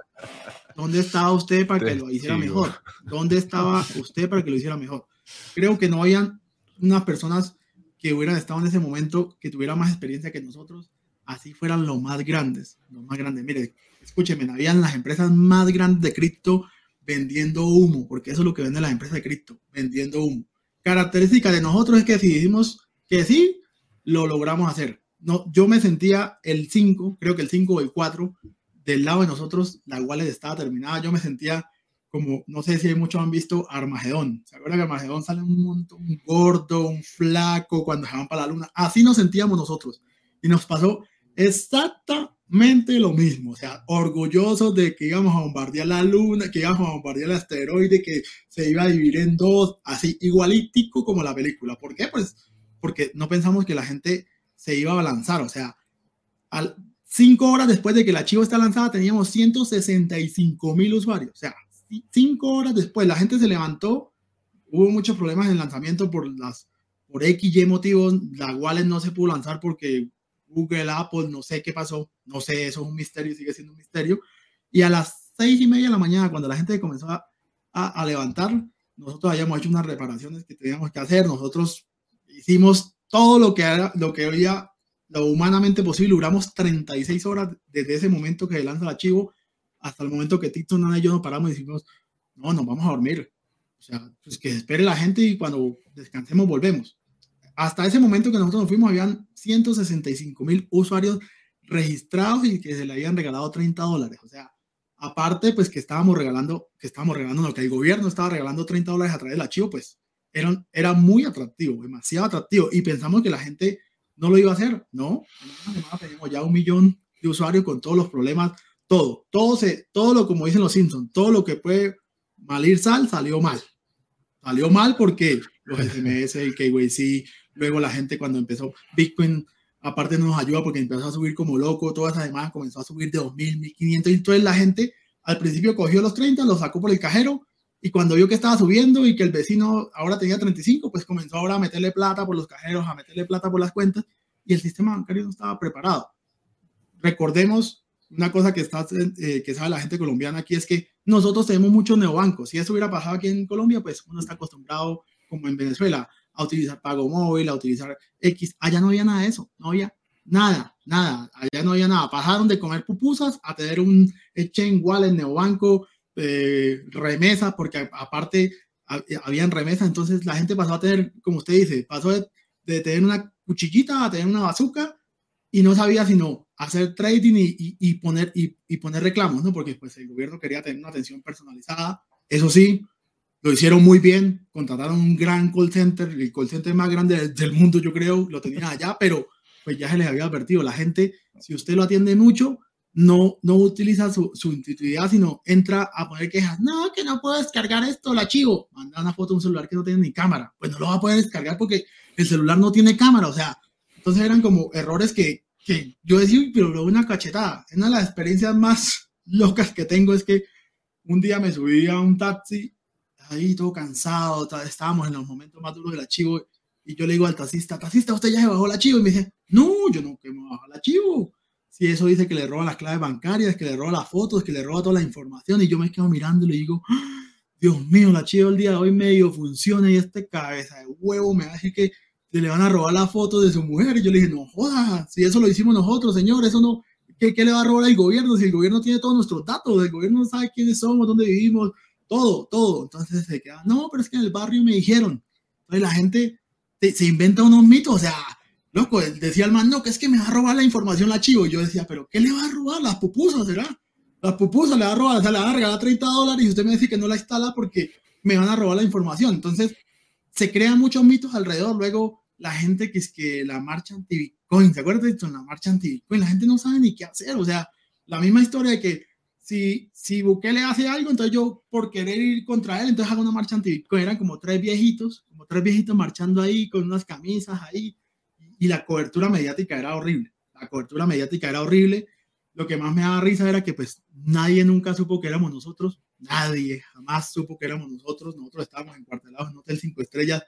¿Dónde estaba usted para que lo hiciera mejor? ¿Dónde estaba usted para que lo hiciera mejor? Creo que no habían unas personas que hubieran estado en ese momento, que tuvieran más experiencia que nosotros, así fueran los más grandes, los más grandes. Mire, escúcheme, habían las empresas más grandes de cripto vendiendo humo, porque eso es lo que vende la empresa de cripto, vendiendo humo. Característica de nosotros es que si decimos que sí, lo logramos hacer. No, yo me sentía el 5, creo que el 5 o el 4, del lado de nosotros, la wallet estaba terminada. Yo me sentía como, no sé si muchos han visto Armagedón. ¿Se acuerdan que Armagedón sale un montón, un gordo, un flaco cuando se van para la luna? Así nos sentíamos nosotros. Y nos pasó exacta lo mismo, o sea, orgullosos de que íbamos a bombardear la luna, que íbamos a bombardear el asteroide, que se iba a dividir en dos, así igualítico como la película. ¿Por qué? Pues porque no pensamos que la gente se iba a lanzar, o sea, al, cinco horas después de que la Chivo está lanzada teníamos 165 mil usuarios, o sea, cinco horas después la gente se levantó, hubo muchos problemas en el lanzamiento por las por X y motivos, la wallet no se pudo lanzar porque Google, Apple, no sé qué pasó, no sé, eso es un misterio, sigue siendo un misterio. Y a las seis y media de la mañana, cuando la gente comenzó a, a, levantar, nosotros habíamos hecho unas reparaciones que teníamos que hacer, nosotros hicimos todo lo que era, lo que había, lo humanamente posible, duramos 36 horas desde ese momento que se lanza el archivo hasta el momento que Tito, Nana y yo nos paramos y decimos, no, nos vamos a dormir. O sea, pues que espere la gente y cuando descansemos volvemos hasta ese momento que nosotros nos fuimos, habían 165 mil usuarios registrados y que se le habían regalado 30 dólares. O sea, aparte, pues que estábamos regalando, que estábamos regalando, lo que el gobierno estaba regalando 30 dólares a través del archivo, pues era, era muy atractivo, demasiado atractivo. Y pensamos que la gente no lo iba a hacer. No, en una semana teníamos ya un millón de usuarios con todos los problemas, todo, todo, se, todo lo como dicen los Simpsons, todo lo que puede mal ir sal, salió mal. Salió mal porque los SMS, el KYC, Luego la gente cuando empezó Bitcoin, aparte no nos ayuda porque empezó a subir como loco, todas esa demás comenzó a subir de 2.000, 1.500 y entonces la gente al principio cogió los 30, los sacó por el cajero y cuando vio que estaba subiendo y que el vecino ahora tenía 35, pues comenzó ahora a meterle plata por los cajeros, a meterle plata por las cuentas y el sistema bancario no estaba preparado. Recordemos una cosa que, está, eh, que sabe la gente colombiana aquí es que nosotros tenemos muchos neobancos. Si eso hubiera pasado aquí en Colombia, pues uno está acostumbrado, como en Venezuela, a utilizar pago móvil, a utilizar X. Allá no había nada de eso, no había nada, nada, allá no había nada. Pasaron de comer pupusas a tener un exchange wallet, neobanco, eh, remesas, porque aparte habían remesas, entonces la gente pasó a tener, como usted dice, pasó de, de tener una cuchillita a tener una bazooka y no sabía sino hacer trading y, y, poner, y, y, poner reclamos, ¿no? Porque pues el gobierno quería tener una atención personalizada. Eso sí, lo hicieron muy bien, contrataron un gran call center, el call center más grande del mundo, yo creo, lo tenían allá, pero pues ya se les había advertido, la gente, si usted lo atiende mucho, no, no utiliza su, su intuitividad, sino entra a poner quejas. No, que no puedo descargar esto, el archivo. Manda una foto de un celular que no tiene ni cámara. Pues no lo va a poder descargar porque el celular no tiene cámara. O sea, entonces eran como errores que, que yo decía, pero luego una cachetada. Una de las experiencias más locas que tengo es que un día me subí a un taxi, ahí todo cansado, estábamos en los momentos más duros del archivo, y yo le digo al taxista, taxista, usted ya se bajó el archivo, y me dice, no, yo no que me bajo el archivo. Si eso dice que le roba las claves bancarias, que le roba las fotos, que le roba toda la información, y yo me quedo mirando y le digo, Dios mío, el archivo del día de hoy medio funciona y este cabeza de huevo me va a decir que le van a robar la foto de su mujer. Y yo le dije, no jodas, si eso lo hicimos nosotros, señor, eso no, ¿qué, ¿qué, le va a robar al gobierno? Si el gobierno tiene todos nuestros datos, el gobierno sabe quiénes somos, dónde vivimos, todo, todo. Entonces se queda, no, pero es que en el barrio me dijeron. Entonces la gente se inventa unos mitos, o sea, loco, decía el man, no, que es que me va a robar la información la chivo. Yo decía, pero ¿qué le va a robar? Las pupusas, ¿será? Las pupusas le va a robar, o sea, le va a regalar 30 dólares y usted me dice que no la instala porque me van a robar la información. Entonces, se crean muchos mitos alrededor. Luego, la gente que es que la marcha anti-Bitcoin, ¿se acuerdan de esto? La marcha anti-Bitcoin, la gente no sabe ni qué hacer, o sea, la misma historia de que si, si Bukele hace algo, entonces yo por querer ir contra él, entonces hago una marcha anti-Bitcoin, eran como tres viejitos, como tres viejitos marchando ahí con unas camisas ahí, y la cobertura mediática era horrible, la cobertura mediática era horrible, lo que más me daba risa era que pues nadie nunca supo que éramos nosotros, nadie jamás supo que éramos nosotros, nosotros estábamos encuartelados en un hotel cinco estrellas,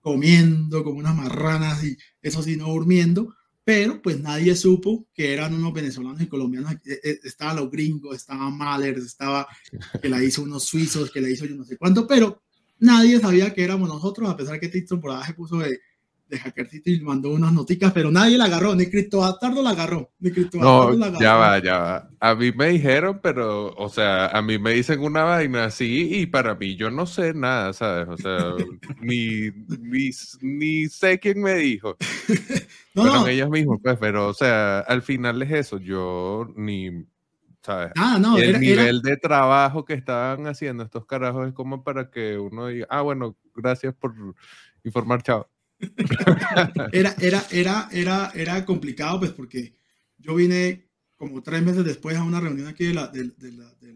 comiendo como unas marranas y eso sí, no durmiendo, pero pues nadie supo que eran unos venezolanos y colombianos. Eh, eh, estaban los gringos, estaba Mahler, estaba que la hizo unos suizos, que la hizo yo no sé cuánto, pero nadie sabía que éramos nosotros, a pesar que por ahí se puso de, de hackercito y mandó unas noticas, pero nadie la agarró, ni Cristo Bastardo la agarró, ni Cristo no, la agarró. Ya va, ya va. A mí me dijeron, pero, o sea, a mí me dicen una vaina así y para mí yo no sé nada, ¿sabes? O sea, ni, ni, ni, sé quién me dijo. no, Fueron ellos mismos, pues, pero, o sea, al final es eso, yo ni... ¿sabes? Ah, no, el nivel de trabajo que estaban haciendo estos carajos es como para que uno diga, ah, bueno, gracias por informar, chao era, era, era, era, era complicado, pues, porque yo vine como tres meses después a una reunión aquí de, la, de, la, de,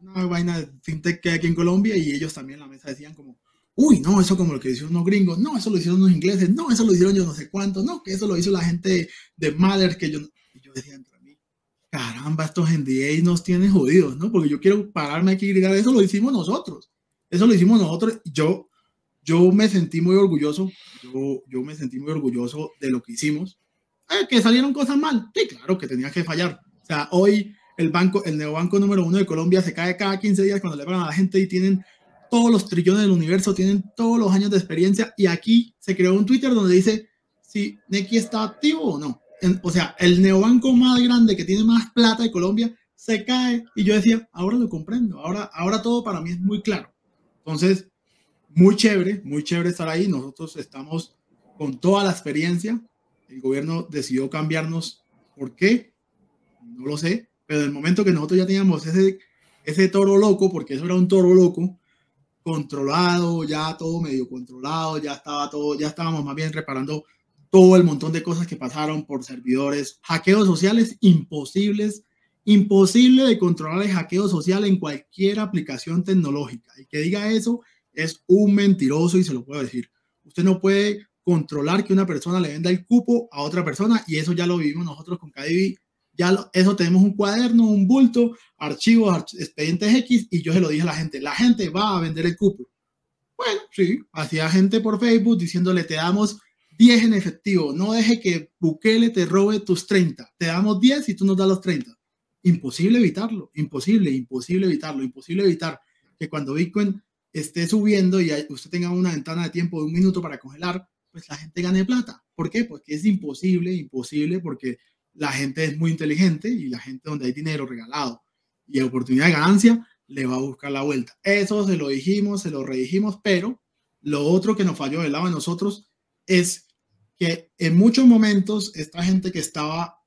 una vaina de fintech que hay aquí en Colombia y ellos también en la mesa decían como, uy, no, eso como lo que hicieron unos gringos, no, eso lo hicieron unos ingleses, no, eso lo hicieron yo no sé cuánto, no, que eso lo hizo la gente de Mother, que yo, y yo decía entre mí, caramba, estos NDA nos tienen jodidos, ¿no? Porque yo quiero pararme aquí y gritar, eso lo hicimos nosotros, eso lo hicimos nosotros, yo yo me sentí muy orgulloso, yo, yo me sentí muy orgulloso de lo que hicimos. Eh, que salieron cosas mal, sí, claro que tenía que fallar. O sea, hoy el banco, el neobanco número uno de Colombia se cae cada 15 días cuando le pagan a la gente y tienen todos los trillones del universo, tienen todos los años de experiencia y aquí se creó un Twitter donde dice si Neki está activo o no. o sea, el neobanco más grande que tiene más plata de Colombia se cae y yo decía, ahora lo comprendo, ahora, ahora todo para mí es muy claro. Entonces, muy chévere, muy chévere estar ahí. Nosotros estamos con toda la experiencia. El gobierno decidió cambiarnos. ¿Por qué? No lo sé. Pero en el momento que nosotros ya teníamos ese, ese toro loco, porque eso era un toro loco, controlado, ya todo medio controlado, ya estaba todo, ya estábamos más bien reparando todo el montón de cosas que pasaron por servidores, hackeos sociales imposibles, imposible de controlar el hackeo social en cualquier aplicación tecnológica. Y que diga eso es un mentiroso y se lo puedo decir. Usted no puede controlar que una persona le venda el cupo a otra persona y eso ya lo vivimos nosotros con KDB. Ya eso tenemos un cuaderno, un bulto, archivos, expedientes X y yo se lo dije a la gente, la gente va a vender el cupo. Bueno, sí, hacía gente por Facebook diciéndole te damos 10 en efectivo, no deje que Bukele te robe tus 30, te damos 10 y tú nos das los 30. Imposible evitarlo, imposible, imposible evitarlo, imposible evitar que cuando Bitcoin esté subiendo y usted tenga una ventana de tiempo de un minuto para congelar, pues la gente gane plata. ¿Por qué? Porque es imposible, imposible, porque la gente es muy inteligente y la gente donde hay dinero regalado y oportunidad de ganancia, le va a buscar la vuelta. Eso se lo dijimos, se lo redijimos, pero lo otro que nos falló del lado de nosotros es que en muchos momentos esta gente que estaba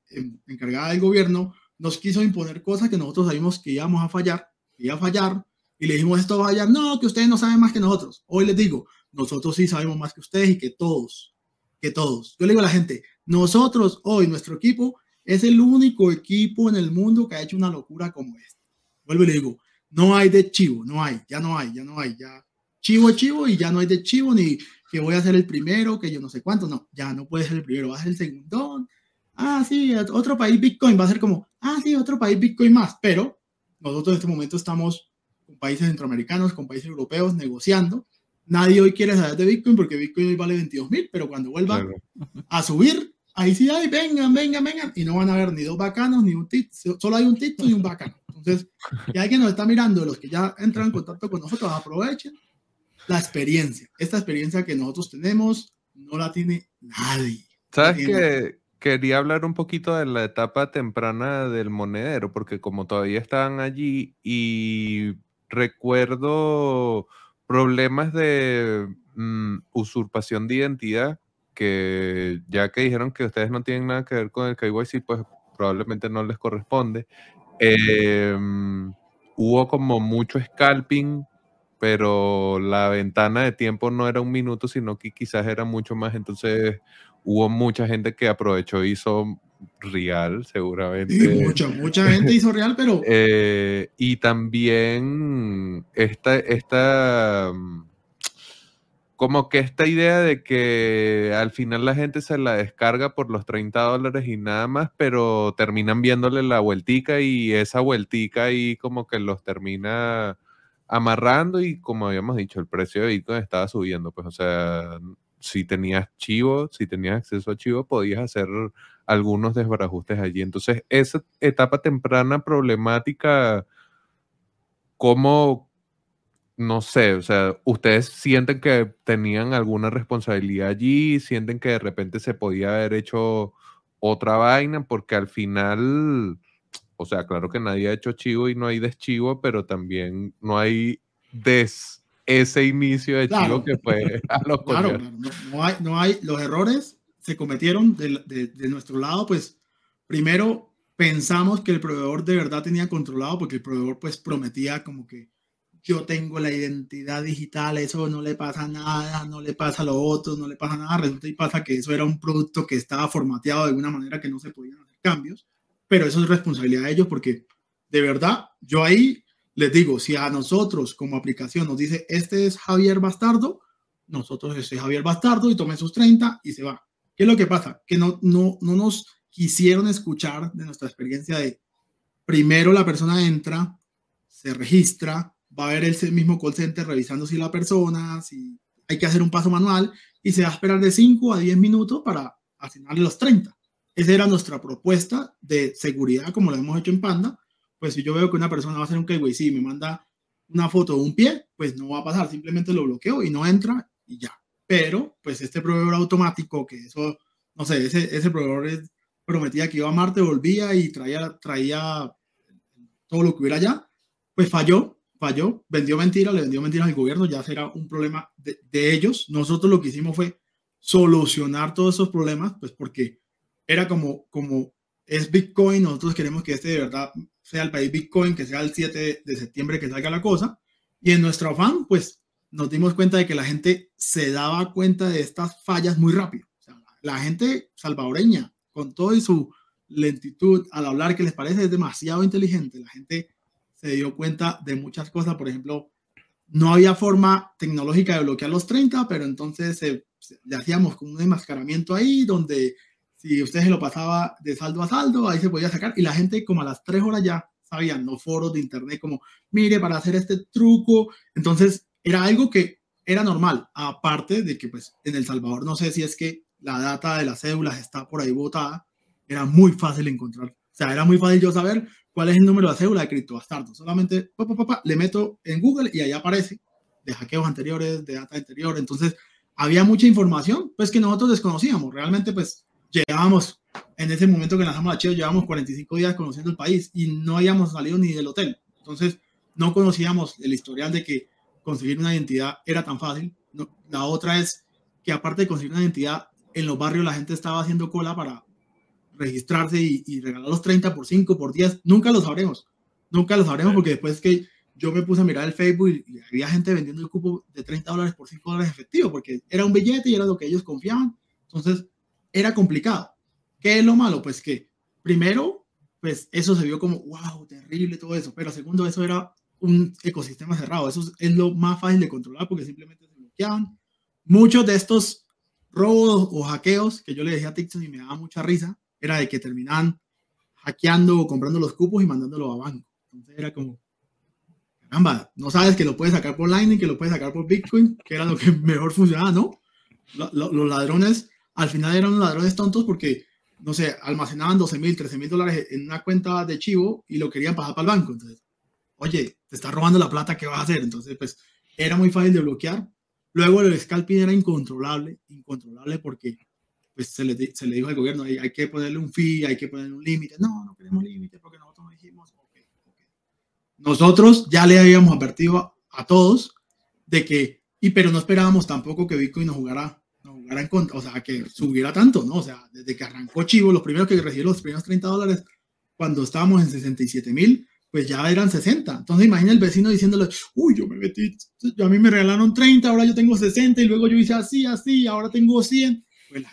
encargada del gobierno nos quiso imponer cosas que nosotros sabíamos que íbamos a fallar, que iba a fallar, y le dijimos esto va a fallar, no, que ustedes no saben más que nosotros. Hoy les digo, nosotros sí sabemos más que ustedes y que todos, que todos. Yo le digo a la gente, nosotros hoy, nuestro equipo, es el único equipo en el mundo que ha hecho una locura como esta. Vuelvo y le digo, no hay de chivo, no hay, ya no hay, ya no hay, ya chivo chivo y ya no hay de chivo ni que voy a ser el primero, que yo no sé cuánto, no, ya no puede ser el primero, va a ser el segundo. Ah, sí, otro país Bitcoin va a ser como, ah, sí, otro país Bitcoin más, pero nosotros en este momento estamos con países centroamericanos, con países europeos negociando. Nadie hoy quiere saber de Bitcoin porque Bitcoin hoy vale 22 mil, pero cuando vuelva a subir, ahí sí hay, vengan, vengan, vengan, y no van a haber ni dos bacanos, ni un tit, solo hay un tito y un bacano. Entonces, si alguien nos está mirando, los que ya entran en contacto con nosotros, aprovechen la experiencia. Esta experiencia que nosotros tenemos no la tiene nadie. ¿Sabes que Quería hablar un poquito de la etapa temprana del monedero, porque como todavía estaban allí y recuerdo problemas de mm, usurpación de identidad, que ya que dijeron que ustedes no tienen nada que ver con el KYC, pues probablemente no les corresponde. Em, hubo como mucho scalping, pero la ventana de tiempo no era un minuto, sino que quizás era mucho más. Entonces hubo mucha gente que aprovechó hizo real, seguramente. mucha, mucha gente hizo real, pero... Eh, y también esta, esta mm, como que esta idea de que al final la gente se la descarga por los 30 dólares y nada más, pero terminan viéndole la vueltica y esa vueltica ahí como que los termina amarrando y como habíamos dicho, el precio de Bitcoin estaba subiendo, pues o sea, si tenías chivo, si tenías acceso a chivo, podías hacer algunos desbarajustes allí. Entonces, esa etapa temprana problemática, ¿cómo, no sé, o sea, ustedes sienten que tenían alguna responsabilidad allí, sienten que de repente se podía haber hecho otra vaina, porque al final, o sea, claro que nadie ha hecho chivo y no hay deschivo, pero también no hay des ese inicio de chivo que fue a los Claro, no, hay, no hay, los errores se cometieron de, de, de nuestro lado, pues primero pensamos que el proveedor de verdad tenía controlado, porque el proveedor pues prometía como que yo tengo la identidad digital, eso no le pasa nada, no le pasa a lo otro, no le pasa nada, resulta y pasa que eso era un producto que estaba formateado de una manera que no se podían hacer cambios, pero eso es responsabilidad de ellos porque de verdad, yo ahí les digo, si a nosotros como aplicación nos dice, este es Javier Bastardo, nosotros ese es Javier Bastardo y tome sus 30 y se va. ¿Qué es lo que pasa? Que no, no, no nos quisieron escuchar de nuestra experiencia de primero la persona entra, se registra, va a haber ese mismo call center revisando si la persona, si hay que hacer un paso manual y se va a esperar de 5 a 10 minutos para asignarle los 30. Esa era nuestra propuesta de seguridad, como lo hemos hecho en Panda. Pues si yo veo que una persona va a hacer un KYC y me manda una foto de un pie, pues no va a pasar, simplemente lo bloqueo y no entra y ya. Pero, pues este proveedor automático, que eso, no sé, ese, ese proveedor prometía que iba a Marte, volvía y traía, traía todo lo que hubiera allá, pues falló falló, vendió mentiras, le vendió mentiras al gobierno, ya será un problema de, ellos. Nosotros lo que hicimos fue solucionar todos esos problemas, pues porque era como, como es Bitcoin, nosotros queremos que este de verdad sea el país Bitcoin, que sea el 7 de septiembre que salga la cosa. Y en nuestro afán, pues nos dimos cuenta de que la gente se daba cuenta de estas fallas muy rápido. la gente salvadoreña, con toda su lentitud al hablar que les parece es demasiado inteligente, la gente se dio cuenta de muchas cosas. Por ejemplo, no había forma tecnológica de bloquear los 30, pero entonces le hacíamos como un enmascaramiento ahí donde si usted se lo pasaba de saldo a saldo, ahí se podía sacar y la gente como a las 3 horas ya sabían los foros de internet como, mire, para hacer este truco. Entonces era algo que era normal, aparte de que pues en El Salvador no sé si es que la data de las cédulas está por ahí botada, era muy fácil encontrar. O sea, era muy fácil yo saber cuál es el número de cédula de criptobastardo. Solamente le meto en Google y ahí aparece. de hackeos anteriores, de data anterior. Entonces, había mucha información, pues que nosotros desconocíamos. Realmente, pues, llevábamos, en ese momento que lanzamos la Chivo, llevábamos 45 días conociendo el país y no habíamos salido ni del hotel. Entonces, no conocíamos el historial de que conseguir una identidad era tan fácil. la otra es que aparte de conseguir una identidad, en los barrios la gente estaba haciendo cola para registrarse y, regalar los 30 por 5, por 10. Nunca lo sabremos. Nunca lo sabremos porque después que yo me puse a mirar el Facebook y, había gente vendiendo el cupo de 30 dólares por 5 dólares efectivo porque era un billete y era lo que ellos confiaban. Entonces, era complicado. ¿Qué es lo malo? Pues que primero, pues eso se vio como, wow, terrible todo eso. Pero segundo, eso era un ecosistema cerrado. Eso es lo más fácil de controlar porque simplemente se bloqueaban. Muchos de estos robos o hackeos que yo le decía a TikTok y me daba mucha risa, era de que terminaban hackeando o comprando los cupos y mandándolo a banco. Entonces era como, caramba, no sabes que lo puedes sacar por Lightning, que lo puedes sacar por Bitcoin, que era lo que mejor funcionaba, ¿no? Los ladrones, al final eran ladrones tontos porque, no sé, almacenaban 12 mil, 13 mil dólares en una cuenta de chivo y lo querían pasar para el banco. Entonces, oye, te está robando la plata, ¿qué vas a hacer? Entonces, pues, era muy fácil de bloquear. Luego el scalping era incontrolable, incontrolable porque pues se le, se le dijo al gobierno, hay, hay, que ponerle un fee, hay que ponerle un límite. No, no queremos límite porque nosotros no dijimos. Nosotros ya le habíamos advertido a, todos de que, y pero no esperábamos tampoco que Bitcoin nos jugara, nos jugara en contra, o sea, que subiera tanto, ¿no? O sea, desde que arrancó Chivo, los primeros que recibieron los primeros 30 dólares, cuando estábamos en 67 mil, pues ya eran 60. Entonces imagina el vecino diciéndole, uy, yo me metí, a mí me regalaron 30, ahora yo tengo 60 y luego yo hice así, así, ahora tengo 100. Pues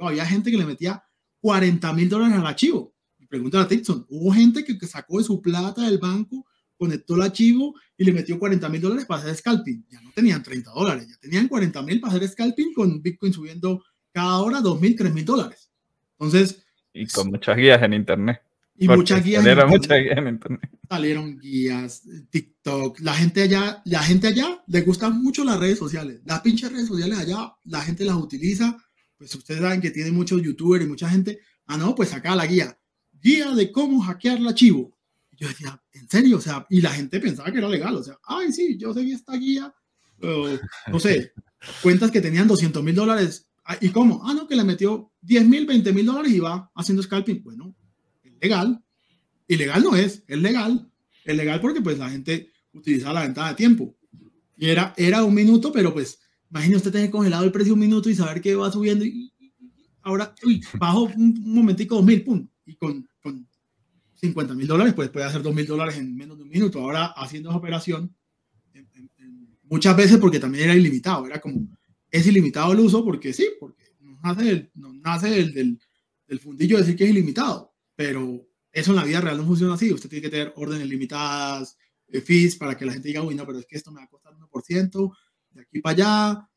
había gente que le metía 40 mil dólares al archivo. Pregunta a Tixon, hubo gente que, sacó de su plata del banco, conectó el archivo y le metió 40 mil dólares para hacer scalping. Ya no tenían 30 dólares, ya tenían 40 mil para hacer scalping con Bitcoin subiendo cada hora 2 mil, 3 mil dólares. Entonces... Y con muchas guías en Internet. Y muchas guías. Salieron muchas guías en internet. Salieron guías, TikTok. La gente allá, la gente allá le gustan mucho las redes sociales. Las pinches redes sociales allá, la gente las utiliza. Pues ustedes saben que tiene muchos youtubers y mucha gente. Ah, no, pues acá la guía. Guía de cómo hackear la chivo. Yo decía, ¿en serio? O sea, y la gente pensaba que era legal. O sea, ay, sí, yo seguí esta guía. no sé, cuentas que tenían 200 mil dólares. Ah, ¿Y cómo? Ah, no, que le metió 10 mil, 20 mil dólares y va haciendo scalping. Bueno, legal. Ilegal no es, es legal. Es legal porque pues la gente utilizaba la ventana de tiempo. Y era, era un minuto, pero pues imagine usted tener congelado el precio un minuto y saber que va subiendo y, ahora, uy, bajo un, momentico dos mil, pum, y con, con 50 mil dólares, pues puede hacer dos mil dólares en menos de un minuto. Ahora haciendo esa operación, muchas veces porque también era ilimitado, era como, es ilimitado el uso porque sí, porque nos nace, el, nos nace el, del, del fundillo decir que es ilimitado pero eso en la vida real no funciona así. Usted tiene que tener órdenes limitadas, eh, fees, para que la gente diga, uy, no, pero es que esto me va a costar 1%, de aquí para allá.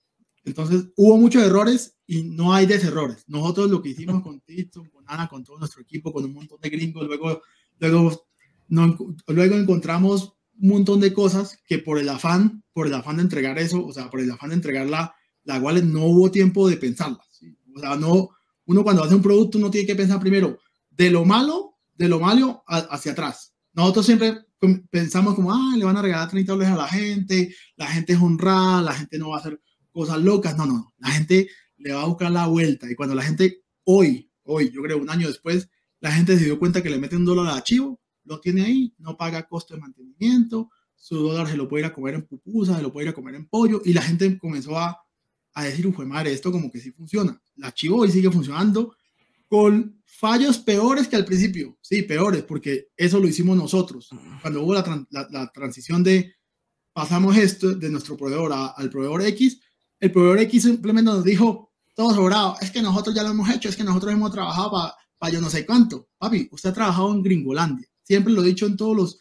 Entonces, hubo muchos errores y no hay deserrores. Nosotros lo que hicimos con Tito, con Ana, con todo nuestro equipo, con un montón de gringos, luego, luego, no, luego encontramos un montón de cosas que por el afán, por el afán de entregar eso, o sea, por el afán de entregar la, la wallet, no hubo tiempo de pensarlas. O sea, no, uno cuando hace un producto no tiene que pensar primero, de lo malo, de lo malo hacia atrás. Nosotros siempre pensamos como, ah, le van a regalar 30 dólares a la gente, la gente es honrada, la gente no va a hacer cosas locas. No, no, la gente le va a buscar la vuelta. Y cuando la gente hoy, hoy, yo creo un año después, la gente se dio cuenta que le mete un dólar al archivo, lo tiene ahí, no paga costo de mantenimiento, su dólar se lo puede ir a comer en pupusas, se lo puede ir a comer en pollo, y la gente comenzó a, a decir, uy, madre, esto como que sí funciona. El archivo hoy sigue funcionando con fallos peores que al principio, sí, peores, porque eso lo hicimos nosotros. Cuando hubo la, la, transición de pasamos esto de nuestro proveedor al proveedor X, el proveedor X simplemente nos dijo, todo sobrado, es que nosotros ya lo hemos hecho, es que nosotros hemos trabajado para pa yo no sé cuánto. Papi, usted ha trabajado en Gringolandia, siempre lo he dicho en todos los,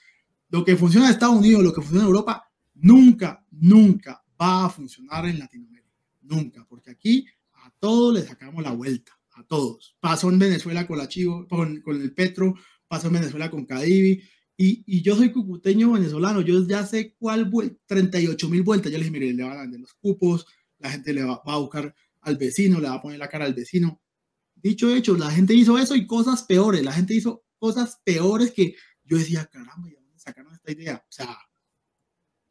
lo que funciona en Estados Unidos, lo que funciona en Europa, nunca, nunca va a funcionar en Latinoamérica, nunca, porque aquí a todos le sacamos la vuelta a todos. Pasó en Venezuela con la Chivo, con, con el Petro, pasó en Venezuela con Cadivi, y, y, yo soy cucuteño venezolano, yo ya sé cuál, 38 mil vueltas, yo les dije, mire, le van a dar los cupos, la gente le va, a buscar al vecino, le va a poner la cara al vecino. Dicho hecho, la gente hizo eso y cosas peores, la gente hizo cosas peores que yo decía, caramba, ¿y dónde sacaron esta idea? O sea,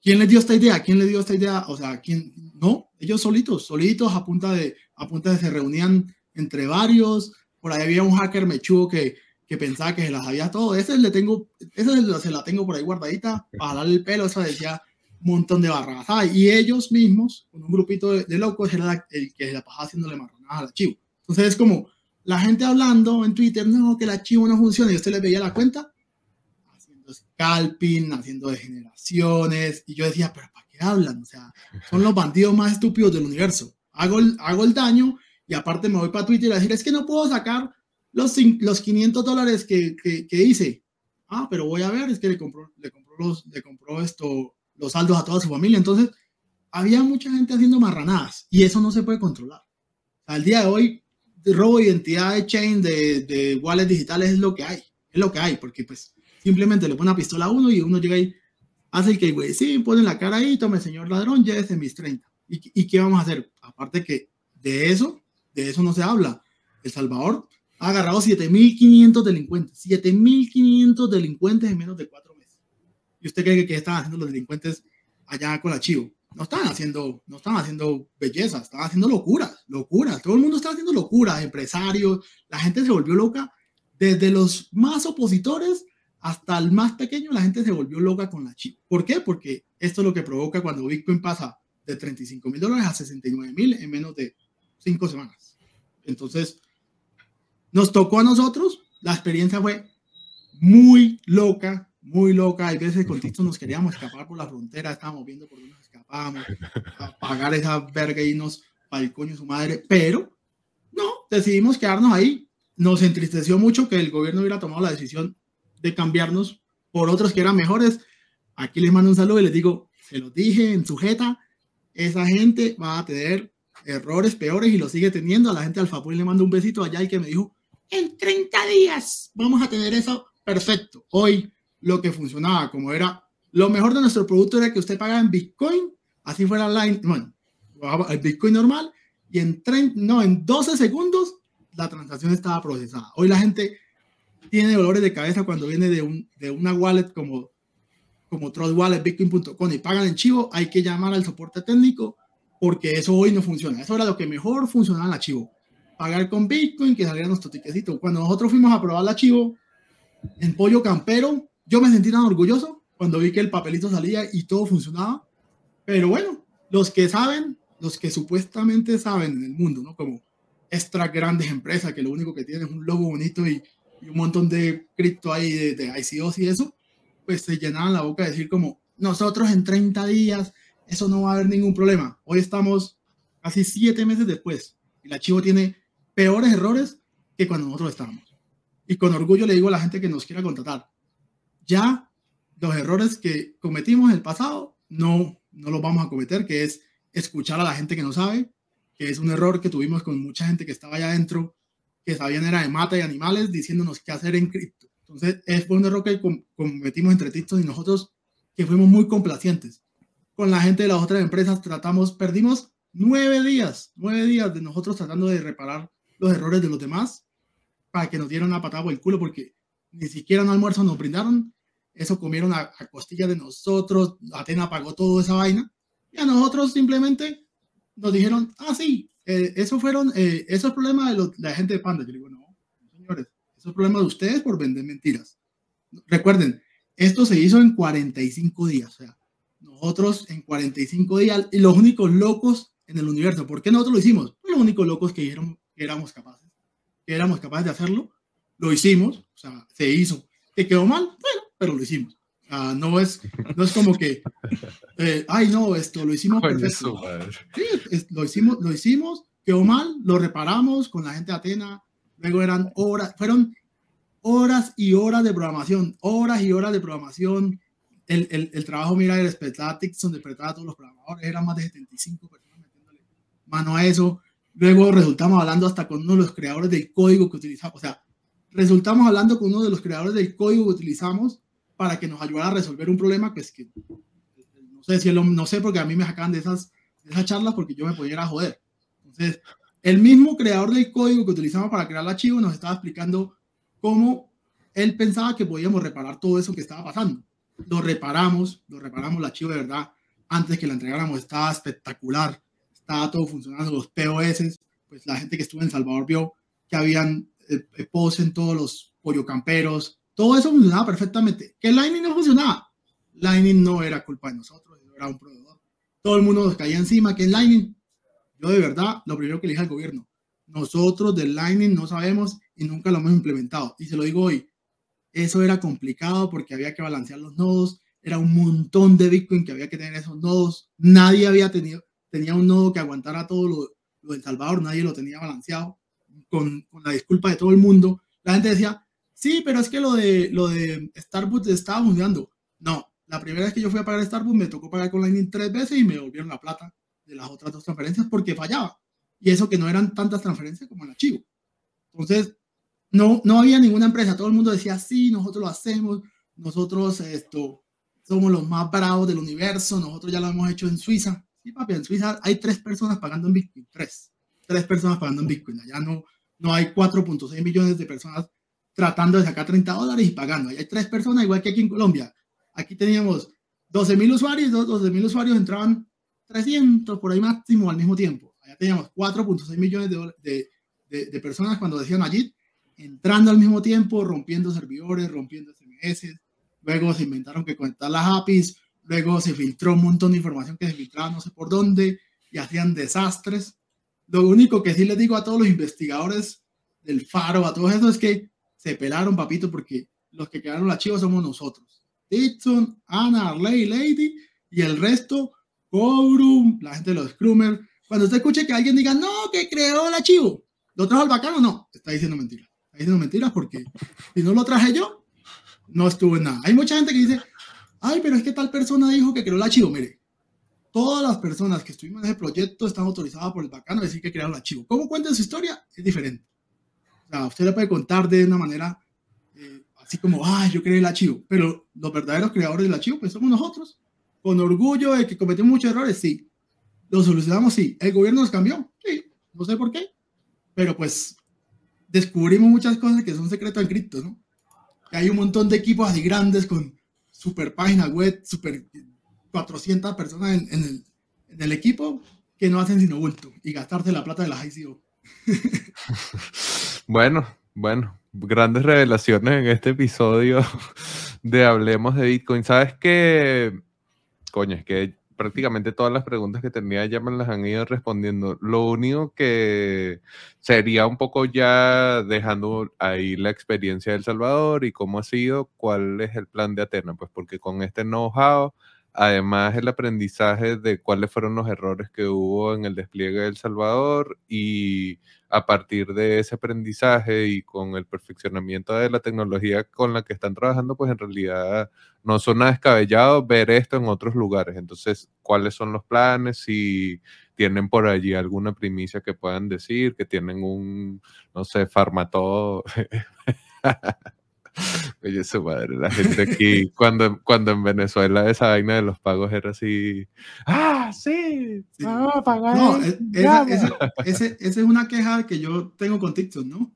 ¿quién les dio esta idea? ¿Quién les dio esta idea? O sea, ¿quién? No, ellos solitos, solitos a punta de, a punta de se reunían entre varios. Por ahí había un hacker mechudo que, que pensaba que se las sabía todo. Ese le tengo, ese se la tengo por ahí guardadita para darle el pelo. Eso decía un montón de barras. Y ellos mismos, con un grupito de, locos, era el que se la pasaba haciéndole marronadas al archivo. Entonces es como la gente hablando en Twitter, no, que el archivo no funciona, y usted le veía la cuenta, haciendo scalping, haciendo degeneraciones, y yo decía, pero ¿para qué hablan? O sea, son los bandidos más estúpidos del universo. Hago el, hago el daño y aparte me voy para Twitter a decir, es que no puedo sacar los, los 500 dólares que, que, que hice. Ah, pero voy a ver, es que le compró, le compró, los, le compró esto, los saldos a toda su familia. Entonces, había mucha gente haciendo marranadas y eso no se puede controlar. Al día de hoy, robo de identidad de chain, de, de wallets digitales es lo que hay. Es lo que hay, porque pues simplemente le pone una pistola a uno y uno llega ahí, hace el que, güey, sí, pone la cara ahí, tome señor ladrón, ya mis 30. ¿Y, ¿Y qué vamos a hacer? Aparte que de eso, de eso no se habla. El Salvador ha agarrado 7.500 delincuentes, 7.500 delincuentes en menos de cuatro meses. ¿Y usted cree que están haciendo los delincuentes allá con la Chivo? No están haciendo, no están haciendo bellezas, están haciendo locuras, locuras. Todo el mundo está haciendo locuras, empresarios, la gente se volvió loca. Desde los más opositores hasta el más pequeño, la gente se volvió loca con la Chivo. ¿Por qué? Porque esto es lo que provoca cuando Bitcoin pasa de 35 mil dólares a 69 mil en menos de cinco semanas. Entonces, nos tocó a nosotros, la experiencia fue muy loca, muy loca. Hay veces con Tito nos queríamos escapar por la frontera, estábamos viendo por dónde nos escapábamos, a pagar esa verga y nos para el coño su madre, pero no, decidimos quedarnos ahí. Nos entristeció mucho que el gobierno hubiera tomado la decisión de cambiarnos por otros que eran mejores. Aquí les mando un saludo y les digo, se los dije en sujeta, esa gente va a tener errores peores y lo sigue teniendo. A la gente de Alfapoy le mando un besito allá y que me dijo, en 30 días vamos a tener eso perfecto. Hoy lo que funcionaba como era lo mejor de nuestro producto era que usted pagaba en Bitcoin, así fuera line, bueno, el Bitcoin normal y en 30, no, en 12 segundos la transacción estaba procesada. Hoy la gente tiene dolores de cabeza cuando viene de, un, de una wallet como como Trust Wallet, Bitcoin.com y pagan en chivo, hay que llamar al soporte técnico porque eso hoy no funciona. Eso era lo que mejor funcionaba en archivo. Pagar con Bitcoin, que saliera nuestro tiquecito. Cuando nosotros fuimos a probar el archivo en Pollo Campero, yo me sentí tan orgulloso cuando vi que el papelito salía y todo funcionaba. Pero bueno, los que saben, los que supuestamente saben en el mundo, ¿no? Como extra grandes empresas que lo único que tienen es un logo bonito y, un montón de cripto ahí, de, de ICOs y eso, pues se llenaban la boca de decir como, nosotros en 30 días eso no va a haber ningún problema. Hoy estamos casi siete meses después y la Chivo tiene peores errores que cuando nosotros estábamos. Y con orgullo le digo a la gente que nos quiera contratar, ya los errores que cometimos en el pasado no, no los vamos a cometer, que es escuchar a la gente que no sabe, que es un error que tuvimos con mucha gente que estaba allá adentro, que sabían era de mata y animales, diciéndonos qué hacer en cripto. Entonces, es un error que cometimos entre y nosotros, que fuimos muy complacientes con la gente de las otras empresas tratamos, perdimos nueve días, nueve días de nosotros tratando de reparar los errores de los demás para que nos dieran una patada por el culo porque ni siquiera un almuerzo nos brindaron, eso comieron a, costillas de nosotros, Atena pagó toda esa vaina y a nosotros simplemente nos dijeron, ah, sí, eh, eso fueron, eh, eso es problema de, la gente de Panda. Yo digo, no, señores, eso es problema de ustedes por vender mentiras. Recuerden, esto se hizo en 45 días, o sea, nosotros en 45 días, y los únicos locos en el universo. ¿Por qué nosotros lo hicimos? Los únicos locos que dijeron que éramos capaces, que éramos capaces de hacerlo, lo hicimos, o sea, se hizo. ¿Que quedó mal? Bueno, pero lo hicimos. no, es, no es como que, eh, ay, no, esto lo hicimos perfecto. Sí, lo hicimos, lo hicimos, quedó mal, lo reparamos con la gente de Atena, luego eran horas, fueron horas y horas de programación, horas y horas de programación, el, el, el trabajo, mira, el Spetatics, donde a todos los programadores, eran más de 75 personas metiéndole mano a eso. Luego resultamos hablando hasta con uno de los creadores del código que utilizamos, o sea, resultamos hablando con uno de los creadores del código que utilizamos para que nos ayudara a resolver un problema, pues que no sé si no sé, porque a mí me sacan de esas, de esas charlas porque yo me podía a joder. Entonces, el mismo creador del código que utilizamos para crear el archivo nos estaba explicando cómo él pensaba que podíamos reparar todo eso que estaba pasando. Lo reparamos, lo reparamos, el archivo de verdad, antes que la entregáramos estaba espectacular, estaba todo funcionando, los POS, pues la gente que estuvo en Salvador vio que habían eh, eh en todos los pollo camperos, todo eso funcionaba perfectamente. Que Lightning no funcionaba, Lightning no era culpa de nosotros, era un proveedor. Todo el mundo nos caía encima que Lightning. Yo de verdad, lo primero que le dije al gobierno, nosotros del Lightning no sabemos y nunca lo hemos implementado. Y se lo digo hoy, eso era complicado porque había que balancear los nodos, era un montón de Bitcoin que había que tener esos nodos. Nadie había tenido, tenía un nodo que aguantara todo lo, lo del Salvador, nadie lo tenía balanceado. Con, con, la disculpa de todo el mundo, la gente decía, sí, pero es que lo de, lo de Starbucks estaba funcionando. No, la primera vez que yo fui a pagar Starbucks me tocó pagar con Lightning tres veces y me devolvieron la plata de las otras dos transferencias porque fallaba. Y eso que no eran tantas transferencias como el archivo. Entonces, no, no había ninguna empresa. Todo el mundo decía, sí, nosotros lo hacemos. Nosotros esto, somos los más bravos del universo. Nosotros ya lo hemos hecho en Suiza. Sí, papi, en Suiza hay tres personas pagando en Bitcoin. Tres. Tres personas pagando en Bitcoin. Allá no, no hay 4.6 millones de personas tratando de sacar 30 dólares y pagando. Allá hay tres personas, igual que aquí en Colombia. Aquí teníamos 12 mil usuarios, 12 mil usuarios entraban 300 por ahí máximo al mismo tiempo. Allá teníamos 4.6 millones de, de, de, personas cuando decían allí, entrando al mismo tiempo, rompiendo servidores, rompiendo SMS. Luego se inventaron que conectar las APIs. Luego se filtró un montón de información que se filtraba no sé por dónde y hacían desastres. Lo único que sí les digo a todos los investigadores del Faro, a todos esos, es que se pelaron, papito, porque los que quedaron archivos somos nosotros. Dixon, Ana, Arley, Lady y el resto, Cobrum, la gente de los Scrummer. Cuando usted escuche que alguien diga, no, que creó el archivo, ¿lo trajo el bacano? No, está diciendo mentiras. Está diciendo mentiras porque si no lo traje yo, no estuvo en nada. Hay mucha gente que dice, ay, pero es que tal persona dijo que creó el archivo. Mire, todas las personas que estuvimos en ese proyecto están autorizadas por el bacano a decir que crearon el archivo. ¿Cómo cuenta su historia? Es diferente. O sea, usted le puede contar de una manera así como, ay, yo creé el archivo, pero los verdaderos creadores del archivo, pues somos nosotros, con orgullo de que cometimos muchos errores, sí, lo solucionamos, sí, el gobierno nos cambió, sí, no sé por qué, pero pues descubrimos muchas cosas que son secretos en cripto, ¿no? Que hay un montón de equipos así grandes con super página web, super 400 personas en, en, el, en equipo que no hacen sino bulto y gastarse la plata de la ICO. bueno, bueno, grandes revelaciones en este episodio de Hablemos de Bitcoin. ¿Sabes qué? Coño, es que prácticamente todas las preguntas que tenía ya me las han ido respondiendo. Lo único que sería un poco ya dejando ahí la experiencia de El Salvador y cómo ha sido, cuál es el plan de Atena, pues porque con este know-how Además, el aprendizaje de cuáles fueron los errores que hubo en el despliegue de El Salvador y a partir de ese aprendizaje y con el perfeccionamiento de la tecnología con la que están trabajando, pues en realidad no son nada descabellado ver esto en otros lugares. Entonces, ¿cuáles son los planes? Si tienen por allí alguna primicia que puedan decir, que tienen un, no sé, farmatodo Oye, su madre, la gente aquí, cuando, cuando en Venezuela esa vaina de los pagos era así, ¡ah, sí! ¡Vamos a pagar! No, e, esa, esa, es una queja que yo tengo con TikTok, ¿no?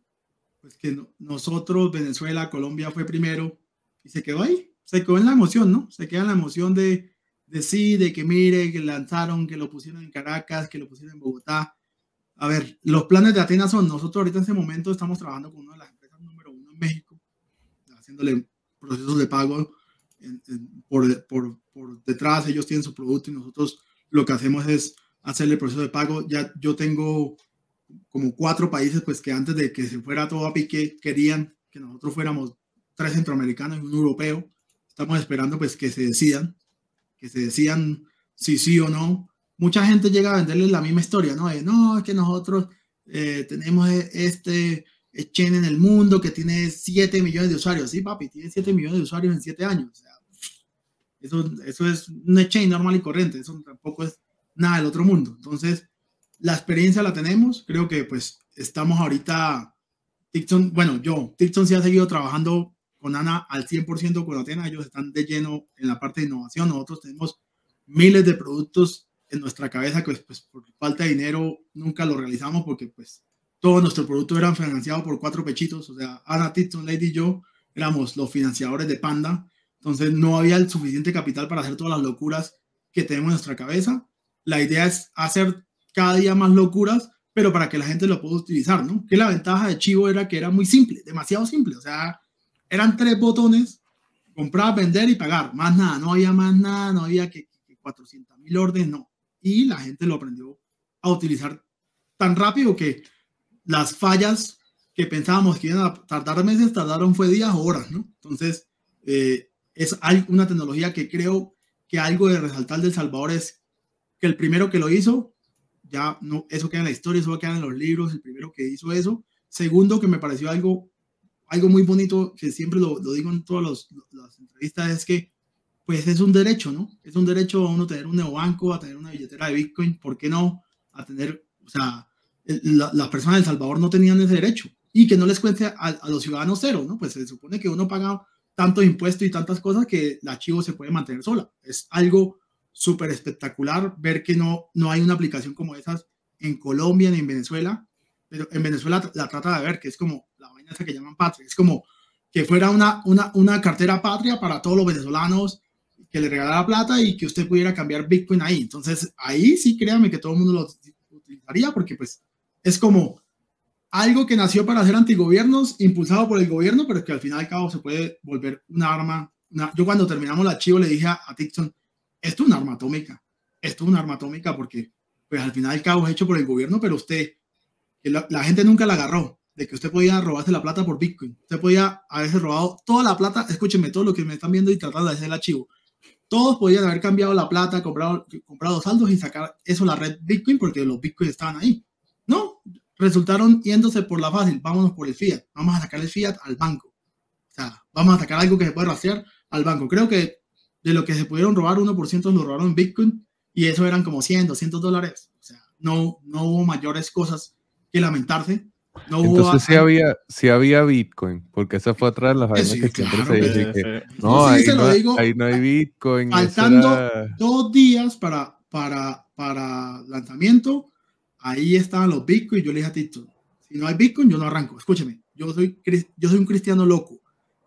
Pues que nosotros, Venezuela, Colombia fue primero y se quedó ahí, se quedó en la emoción, ¿no? Se queda en la emoción de, de sí, de que mire, que lanzaron, que lo pusieron en Caracas, que lo pusieron en Bogotá. A ver, los planes de Atenas son, nosotros ahorita en ese momento estamos trabajando con una de las haciéndole procesos de pago por, por, por, detrás, ellos tienen su producto y nosotros lo que hacemos es hacerle el proceso de pago. Ya yo tengo como cuatro países pues que antes de que se fuera todo a pique querían que nosotros fuéramos tres centroamericanos y un europeo. Estamos esperando pues que se decidan, que se decidan si sí o no. Mucha gente llega a venderles la misma historia, ¿no? no, es que nosotros eh, tenemos e-, chain en el mundo que tiene 7 millones de usuarios. Sí, papi, tiene 7 millones de usuarios en 7 años. O sea, eso, eso es una chain normal y corriente. Eso tampoco es nada del otro mundo. Entonces, la experiencia la tenemos. Creo que pues estamos ahorita, Tixon, bueno, yo, Tixon sí ha seguido trabajando con Ana al 100% con Atena. Ellos están de lleno en la parte de innovación. Nosotros tenemos miles de productos en nuestra cabeza que pues, pues por falta de dinero nunca lo realizamos porque pues todo nuestro producto era financiado por cuatro pechitos, o sea, Ana, Titson, Lady y yo éramos los financiadores de Panda Entonces no había el suficiente capital para hacer todas las locuras que tenemos en nuestra cabeza. La idea es hacer cada día más locuras, pero para que la gente lo pueda utilizar, ¿no? Que la ventaja de Chivo era que era muy simple, demasiado simple. O sea, eran tres botones, comprar, vender y pagar. Más nada, no había más nada, no había que, que 400 mil órdenes, no. Y la gente lo aprendió a utilizar tan rápido que las fallas que pensábamos que iban a tardar meses, tardaron fue días o horas, ¿no? Entonces, eh, es una tecnología que creo que algo de resaltar del Salvador es que el primero que lo hizo, ya no, eso queda en la historia, eso queda en los libros, el primero que hizo eso. Segundo, que me pareció algo, algo muy bonito, que siempre lo, digo en todas las entrevistas, es que pues es un derecho, ¿no? Es un derecho a uno tener un neobanco, a tener una billetera de Bitcoin, ¿por qué no? A tener, o sea, las personas de El Salvador no tenían ese derecho y que no les cuente a, a, los ciudadanos cero, ¿no? Pues se supone que uno paga tantos impuestos y tantas cosas que la archivo se puede mantener sola. Es algo súper espectacular ver que no, no hay una aplicación como esas en Colombia ni en Venezuela, pero en Venezuela la trata de ver, que es como la vaina esa que llaman patria, es como que fuera una, una, una cartera patria para todos los venezolanos, que le regalara plata y que usted pudiera cambiar Bitcoin ahí. Entonces, ahí sí créame que todo el mundo lo utilizaría porque pues es como algo que nació para ser antigobiernos, impulsado por el gobierno, pero que al final y al cabo se puede volver un arma. yo cuando terminamos el archivo le dije a, a esto es un arma atómica, esto es una arma atómica porque pues al final y al cabo es hecho por el gobierno, pero usted, la, gente nunca la agarró, de que usted podía robarse la plata por Bitcoin, usted podía haberse robado toda la plata, escúcheme, todo lo que me están viendo y tratando de hacer el archivo, todos podían haber cambiado la plata, comprado, comprado saldos y sacar eso la red Bitcoin porque los Bitcoins estaban ahí. Resultaron yéndose por la fácil, vámonos por el fiat, vamos a sacar el fiat al banco. O sea, vamos a sacar algo que se puede rastrear al banco. Creo que de lo que se pudieron robar, 1% lo robaron en Bitcoin y eso eran como 100, 200 dólares. O sea, no, no hubo mayores cosas que lamentarse. No Entonces sí había, sí había Bitcoin, porque esa fue otra de las vainas que siempre se dice que no, ahí, no ahí, no, hay Bitcoin. Faltando dos días para, para, para lanzamiento, ahí estaban los Bitcoin. Yo le dije a Tito, si no hay Bitcoin, yo no arranco. Escúcheme, yo soy, yo soy un cristiano loco.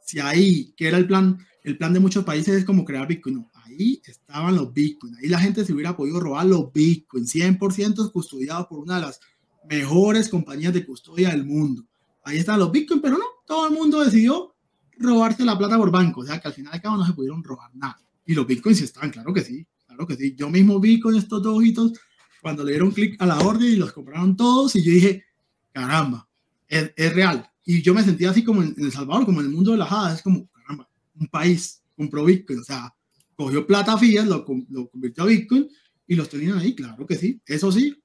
Si ahí, que era el plan, el plan de muchos países es como crear Bitcoin. No, ahí estaban los Bitcoin. Ahí la gente se hubiera podido robar los Bitcoin, 100% custodiados por una de las mejores compañías de custodia del mundo. Ahí están los Bitcoin, pero no, todo el mundo decidió robarse la plata por banco. O sea que al final de cabo no se pudieron robar nada. Y los Bitcoins sí están, claro que sí, claro que sí. Yo mismo vi con estos dos ojitos cuando le dieron clic a la orden y los compraron todos y yo dije, caramba, es, es, real. Y yo me sentía así como en, El Salvador, como en el mundo de las hadas, es como, caramba, un país compró Bitcoin, o sea, cogió plata fiat, lo, lo convirtió a Bitcoin y los tenían ahí, claro que sí. Eso sí,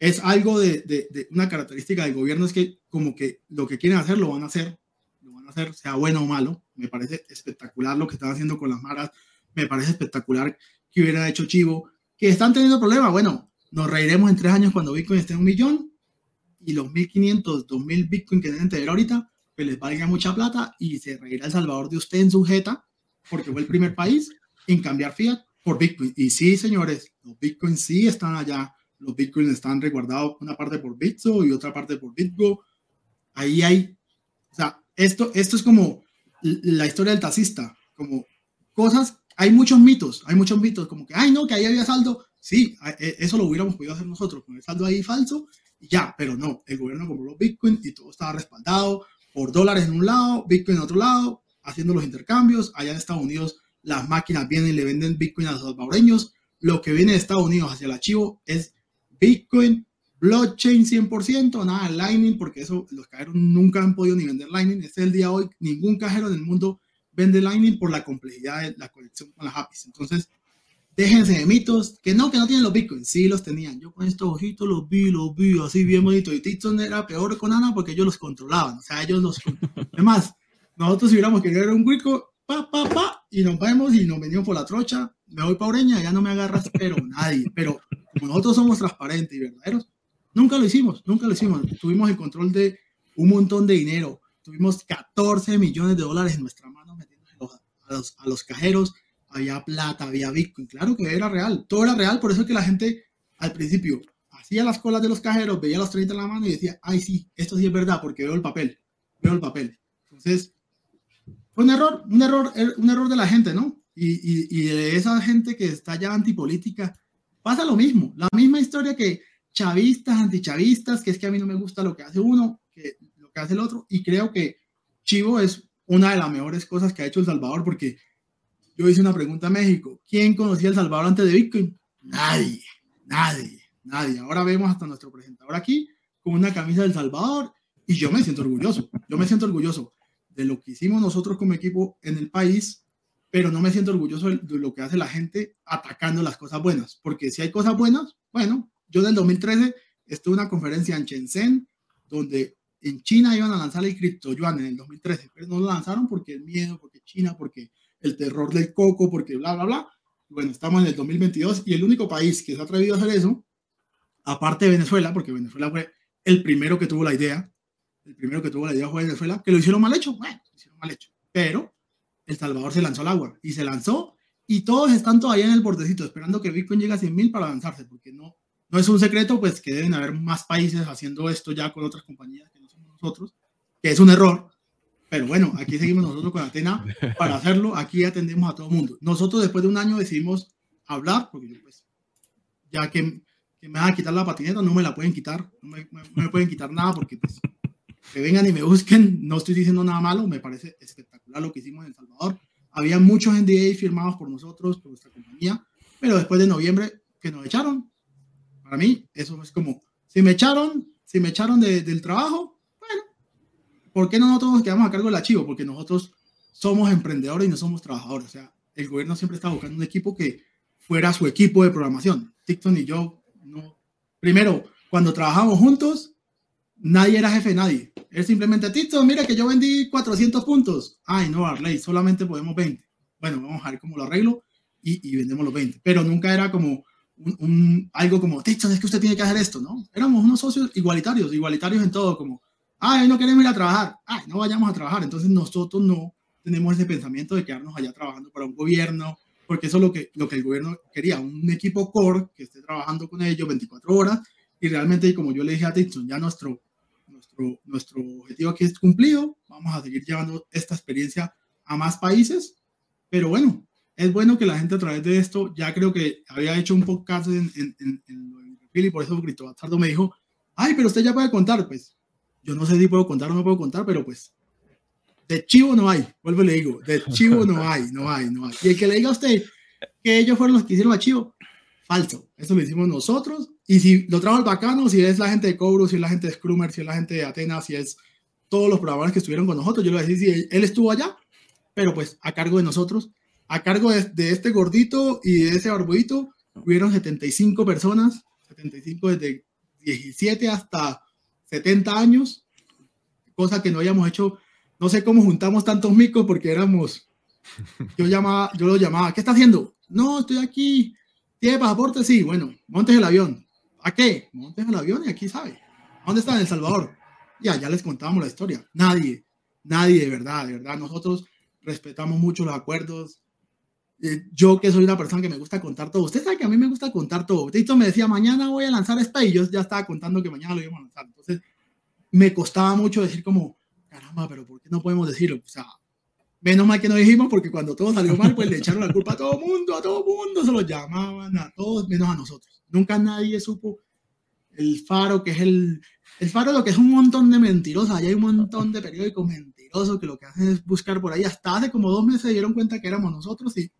es algo de, de, de, una característica del gobierno, es que como que lo que quieren hacer lo van a hacer, lo van a hacer, sea bueno o malo. Me parece espectacular lo que están haciendo con las maras, me parece espectacular que hubiera hecho Chivo, que están teniendo problemas. Bueno, nos reiremos en tres años cuando Bitcoin esté en un millón y los 1500, 2000 Bitcoin que deben tener ahorita, pues les valga mucha plata y se reirá El Salvador de usted en sujeta, porque fue el primer país en cambiar fiat por Bitcoin. Y sí, señores, los Bitcoins sí están allá, los Bitcoins están resguardados una parte por Bitso y otra parte por Bitgo. Ahí hay, o sea, esto, esto es como la historia del taxista, como cosas, hay muchos mitos, hay muchos mitos, como que, ay, no, que ahí había saldo, Sí, e, eso lo hubiéramos podido hacer nosotros con el saldo ahí falso y ya, pero no, el gobierno compró Bitcoin y todo estaba respaldado por dólares en un lado, Bitcoin en otro lado, haciendo los intercambios. Allá en Estados Unidos las máquinas vienen y le venden Bitcoin a los salvadoreños. Lo que viene de Estados Unidos hacia el archivo es Bitcoin, blockchain 100%, nada Lightning, porque eso los cajeros nunca han podido ni vender Lightning. Este es el día de hoy, ningún cajero en el mundo vende Lightning por la complejidad de la conexión con las APIs. Entonces, Déjense de mitos, que no, que no tienen los bitcoins. Sí, los tenían. Yo con estos ojitos los vi, los vi, así bien bonito. Y Titson era peor con Ana porque ellos los controlaban. O sea, ellos los. Además, nosotros si hubiéramos querido un huico, pa, pa, pa, y nos vemos y nos venimos por la trocha. Me voy pa' Ureña, ya no me agarras, pero nadie. Pero como nosotros somos transparentes y verdaderos, nunca lo hicimos, nunca lo hicimos. Tuvimos el control de un montón de dinero. Tuvimos 14 millones de dólares en nuestra mano a los, a los cajeros había plata, había Bitcoin, claro que era real, todo era real, por eso es que la gente al principio hacía las colas de los cajeros, veía los 30 en la mano y decía, ay sí, esto sí es verdad porque veo el papel, veo el papel. Entonces, fue un error, un error, er, un error de la gente, ¿no? Y, y, y de esa gente que está ya antipolítica, pasa lo mismo, la misma historia que chavistas, antichavistas, que es que a mí no me gusta lo que hace uno, que lo que hace el otro, y creo que Chivo es una de las mejores cosas que ha hecho El Salvador, porque yo hice una pregunta a México, ¿quién conocía El Salvador antes de Bitcoin? Nadie, nadie, nadie. Ahora vemos hasta nuestro presentador aquí con una camisa del Salvador y yo me siento orgulloso, yo me siento orgulloso de lo que hicimos nosotros como equipo en el país, pero no me siento orgulloso de lo que hace la gente atacando las cosas buenas, porque si hay cosas buenas, bueno, yo en el 2013 estuve en una conferencia en Shenzhen donde en China iban a lanzar el cripto yuan en el 2013, pero no lo lanzaron porque el miedo, porque China, porque el terror del coco, porque bla, bla, bla. Bueno, estamos en el 2022 y el único país que se ha atrevido a hacer eso, aparte de Venezuela, porque Venezuela fue el primero que tuvo la idea, el primero que tuvo la idea fue Venezuela, que lo hicieron mal hecho, bueno, lo hicieron mal hecho, pero El Salvador se lanzó al agua y se lanzó y todos están todavía en el bordecito esperando que Bitcoin llegue a 100 mil para lanzarse, porque no, no es un secreto, pues que deben haber más países haciendo esto ya con otras compañías que nosotros, que es un error, pero bueno, aquí seguimos nosotros con Atena para hacerlo, aquí atendemos a todo el mundo. Nosotros después de un año decidimos hablar, porque pues, ya que, que, me van a quitar la patineta, no me la pueden quitar, no me, no me pueden quitar nada, porque pues, que vengan y me busquen, no estoy diciendo nada malo, me parece espectacular lo que hicimos en El Salvador. Había muchos NDA firmados por nosotros, por nuestra compañía, pero después de noviembre que nos echaron, para mí eso es como, si me echaron, si me echaron de, del trabajo, ¿por qué no nosotros nos quedamos a cargo del archivo? Porque nosotros somos emprendedores y no somos trabajadores. O sea, el gobierno siempre está buscando un equipo que fuera su equipo de programación. TikTok y yo, no. Primero, cuando trabajamos juntos, nadie era jefe de nadie. Él simplemente, Tito, mira que yo vendí 400 puntos. Ay, no, Arley, solamente podemos 20. Bueno, vamos a ver cómo lo arreglo y, y vendemos los 20. Pero nunca era como un, un, algo como, Tito, es que usted tiene que hacer esto, ¿no? Éramos unos socios igualitarios, igualitarios en todo, como, ay, no queremos ir a trabajar, ay, no vayamos a trabajar. Entonces nosotros no tenemos ese pensamiento de quedarnos allá trabajando para un gobierno, porque eso es lo que, lo que el gobierno quería, un equipo core que esté trabajando con ellos 24 horas. Y realmente, como yo le dije a Dixon, ya nuestro, nuestro, nuestro objetivo aquí es cumplido, vamos a seguir llevando esta experiencia a más países, pero bueno, es bueno que la gente a través de esto, ya creo que había hecho un podcast en, en, en, en y por eso Grito Bastardo me dijo, ay, pero usted ya puede contar, pues yo no sé si puedo contar o no puedo contar, pero pues de chivo no hay, vuelvo y le digo, de chivo no hay, no hay, no hay. Y el que le diga a usted que ellos fueron los que hicieron a chivo, falso, eso lo hicimos nosotros, y si lo trajo el bacano, si es la gente de Cobro, si es la gente de Scrummer, si es la gente de Atenas, si es todos los programadores que estuvieron con nosotros, yo le voy a decir si él estuvo allá, pero pues a cargo de nosotros, a cargo de, de este gordito y de ese barbudito, hubieron 75 personas, 75 desde 17 hasta 70 años, cosa que no habíamos hecho, no sé cómo juntamos tantos micos porque éramos, yo llamaba, yo lo llamaba, ¿qué está haciendo? No, estoy aquí, ¿tiene pasaporte? Sí, bueno, montes el avión. ¿A qué? Montes el avión y aquí sabe. ¿Dónde está? En El Salvador. Ya, ya les contábamos la historia. Nadie, nadie de verdad, de verdad. Nosotros respetamos mucho los acuerdos. Eh, yo que soy una persona que me gusta contar todo. Usted sabe que a mí me gusta contar todo. Tito me decía, mañana voy a lanzar esta y yo ya estaba contando que mañana lo íbamos a lanzar. Entonces, me costaba mucho decir como, caramba, pero ¿por qué no podemos decirlo? O sea, menos mal que no dijimos porque cuando todo salió mal, pues le echaron la culpa a todo mundo, a todo mundo, se lo llamaban a todos menos a nosotros. Nunca nadie supo el faro, que es el, el faro lo que es un montón de mentirosos, allá hay un montón de periódicos mentirosos que lo que hacen es buscar por ahí, hasta hace como dos meses se dieron cuenta que éramos nosotros y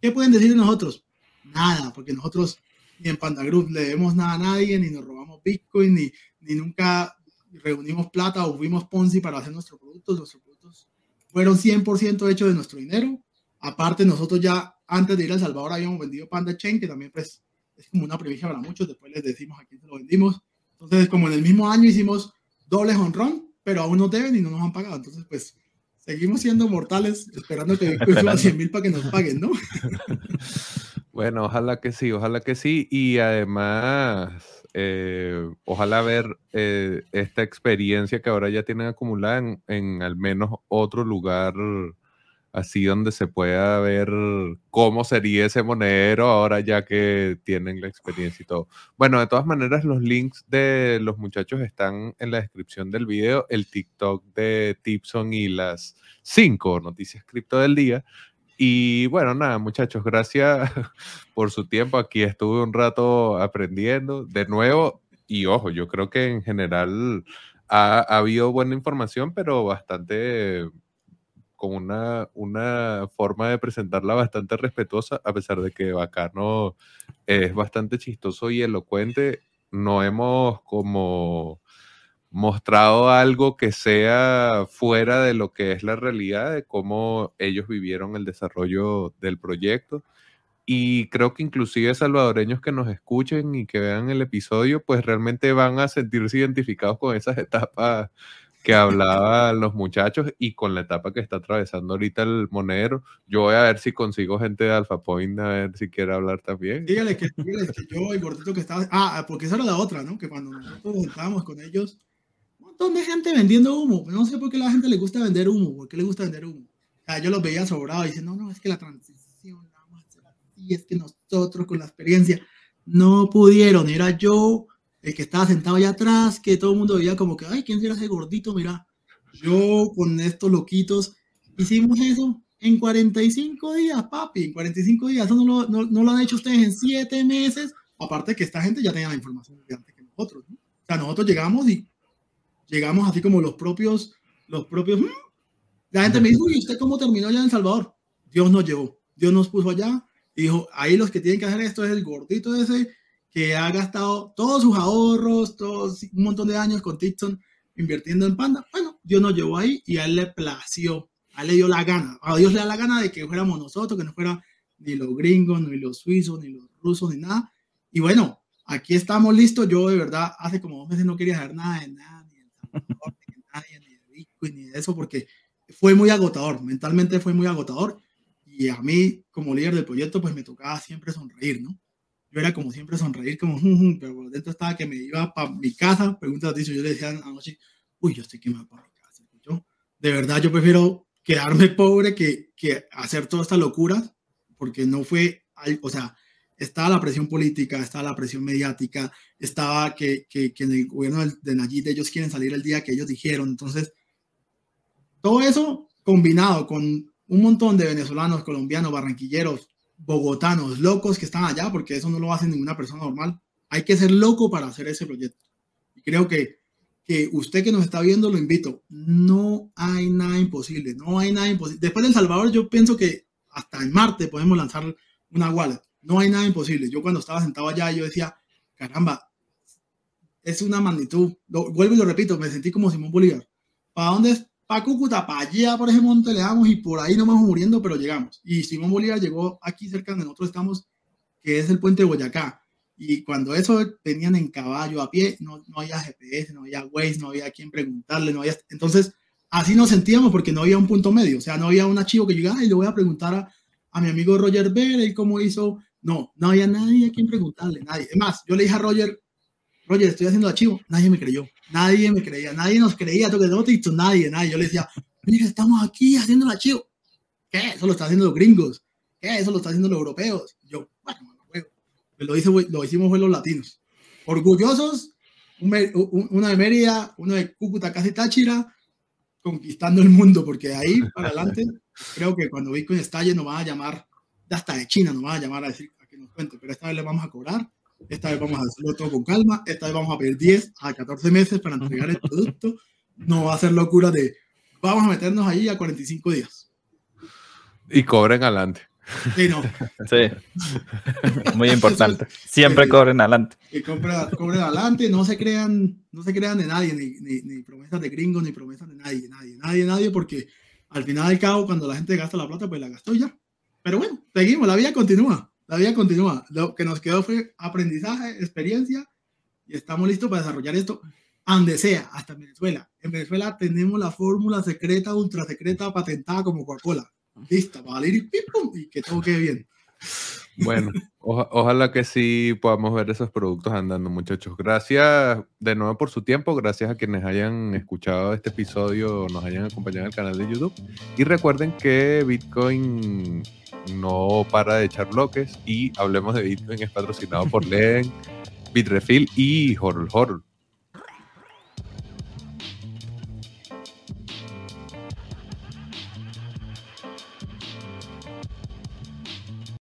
¿qué pueden decir de nosotros? Nada, porque nosotros ni en Panda Group le debemos nada a nadie, ni nos robamos Bitcoin, ni, ni nunca reunimos plata o fuimos Ponzi para hacer nuestros productos, nuestros productos fueron 100% hechos de nuestro dinero. Aparte, nosotros ya antes de ir a El Salvador habíamos vendido Panda Chain, que también pues es como una primicia para muchos, después les decimos a quién se lo vendimos. Entonces, como en el mismo año hicimos doble honrón, pero aún no deben y no nos han pagado. Entonces, pues seguimos siendo mortales, esperando que Bitcoin suba a 100 mil para que nos paguen, ¿no? bueno, ojalá que sí, ojalá que sí. Y además, eh, ojalá ver eh, esta experiencia que ahora ya tienen acumulada en, en, al menos otro lugar así donde se pueda ver cómo sería ese monedero ahora ya que tienen la experiencia y todo. Bueno, de todas maneras, los links de los muchachos están en la descripción del video, el TikTok de Tipson y las cinco noticias cripto del día. Y bueno, nada, muchachos, gracias por su tiempo. Aquí estuve un rato aprendiendo de nuevo. Y ojo, yo creo que en general ha, ha habido buena información, pero bastante con una, una forma de presentarla bastante respetuosa, a pesar de que Bacano es bastante chistoso y elocuente. No hemos como mostrado algo que sea fuera de lo que es la realidad de cómo ellos vivieron el desarrollo del proyecto. Y creo que inclusive salvadoreños que nos escuchen y que vean el episodio, pues realmente van a sentirse identificados con esas etapas que hablaban los muchachos y con la etapa que está atravesando ahorita el monedero. Yo voy a ver si consigo gente de Alpha Point a ver si quiere hablar también. Dígale que, dígale que yo, el gordito que estaba. Ah, porque esa era la otra, ¿no? Que cuando nosotros estábamos con ellos, un montón de gente vendiendo humo. No sé por qué la gente le gusta vender humo. ¿Por qué le gusta vender humo? O sea, yo los veía sobrados y dicen, no, no, es que la transición, la vamos a hacer así, es que nosotros con la experiencia no pudieron. Era yo el que estaba sentado allá atrás, que todo el mundo veía como que, ay, ¿quién será ese gordito? Mira, yo con estos loquitos hicimos eso en 45 días, papi, en 45 días. Eso no lo, no, no lo han hecho ustedes en 7 meses. Aparte que esta gente ya tenía la información antes que nosotros. ¿no? O sea, nosotros llegamos y llegamos así como los propios, los propios... ¡mm! La gente me dijo, ¿y usted cómo terminó allá en El Salvador? Dios nos llevó, Dios nos puso allá y dijo, ahí los que tienen que hacer esto es el gordito ese que ha gastado todos sus ahorros, todos, un montón de años con Tipton invirtiendo en Panda. Bueno, Dios nos llevó ahí y a él le plació, a él le dio la gana, a Dios le da la gana de que fuéramos nosotros, que no fuera ni los gringos, ni los suizos, ni los rusos, ni nada. Y bueno, aquí estamos listos. Yo de verdad hace como dos meses no quería saber nada de nada, ni de nadie, ni de Bitcoin, ni de eso, porque fue muy agotador, mentalmente fue muy agotador. Y a mí, como líder del proyecto, pues me tocaba siempre sonreír, ¿no? Yo era como siempre sonreír, como, pero por dentro estaba que me iba para mi casa, pregunta a ti, yo le decía anoche, uy, yo estoy quemado para mi casa. Yo, de verdad, yo prefiero quedarme pobre que, que hacer toda esta locura, porque no fue, o sea, estaba la presión política, estaba la presión mediática, estaba que, que, que en el gobierno de Nayib ellos quieren salir el día que ellos dijeron, entonces, todo eso combinado con un montón de venezolanos, colombianos, barranquilleros, bogotanos, locos que están allá, porque eso no lo hace ninguna persona normal. Hay que ser loco para hacer ese proyecto. Creo que, que usted que nos está viendo, lo invito. No hay nada imposible, no hay nada imposible. Después de El Salvador, yo pienso que hasta en Marte podemos lanzar una wallet. No hay nada imposible. Yo cuando estaba sentado allá, yo decía, caramba, es una magnitud. Lo, vuelvo y lo repito, me sentí como Simón Bolívar. ¿Para dónde, para Cúcuta, para allá, por ese monte le damos y por ahí no vamos muriendo, pero llegamos. Y Simón Bolívar llegó aquí cerca donde nosotros estamos, que es el puente de Boyacá. Y cuando eso venían en caballo, a pie, no, no había GPS, no había Waze, no había quien preguntarle, no había... Entonces, así nos sentíamos porque no había un punto medio, o sea, no había un archivo que llegara y le voy a preguntar a, a mi amigo Roger Ver, cómo hizo. No, no había nadie a quien preguntarle, nadie. Es más, yo le dije a Roger, Roger, estoy haciendo archivo. Nadie me creyó. Nadie me creía. Nadie nos creía. Toque no te nadie, nadie. Yo le decía, mira, estamos aquí haciendo el archivo. ¿Qué? Eso lo están haciendo los gringos. ¿Qué? Eso lo están haciendo los europeos. Yo, bueno, bueno, lo, hice, lo hicimos fue los latinos. Orgullosos, uno de Mérida, uno de Cúcuta, casi Táchira, conquistando el mundo, porque de ahí para adelante, creo que cuando Bitcoin estalle nos van a llamar, hasta de China nos van a llamar a decir a que nos cuente, pero esta vez le vamos a cobrar esta vez vamos a hacerlo todo con calma, esta vez vamos a pedir 10 a 14 meses para entregar el producto, no va a ser locura de vamos a meternos ahí a 45 días. Y cobren adelante. Sí, no. Sí. Muy importante. Siempre cobren adelante. Que cobren, adelante, no se crean, no se crean de nadie, ni, ni, promesas de gringos, ni promesas de nadie, nadie, nadie, nadie, porque al final del cabo, cuando la gente gasta la plata, pues la gastó ya. Pero bueno, seguimos, la vida continúa la vida continúa. Lo que nos quedó fue aprendizaje, experiencia y estamos listos para desarrollar esto donde sea, hasta en Venezuela. En Venezuela tenemos la fórmula secreta, ultra secreta, patentada como Coca-Cola. Lista, para salir y pim, pum, y que todo quede bien. Bueno, ojalá que sí podamos ver esos productos andando, muchachos. Gracias de nuevo por su tiempo, gracias a quienes hayan escuchado este episodio, nos hayan acompañado en el canal de YouTube. Y recuerden que Bitcoin no para de echar bloques y hablemos de Bitcoin es patrocinado por LEN, Bitrefill y Horror Horror.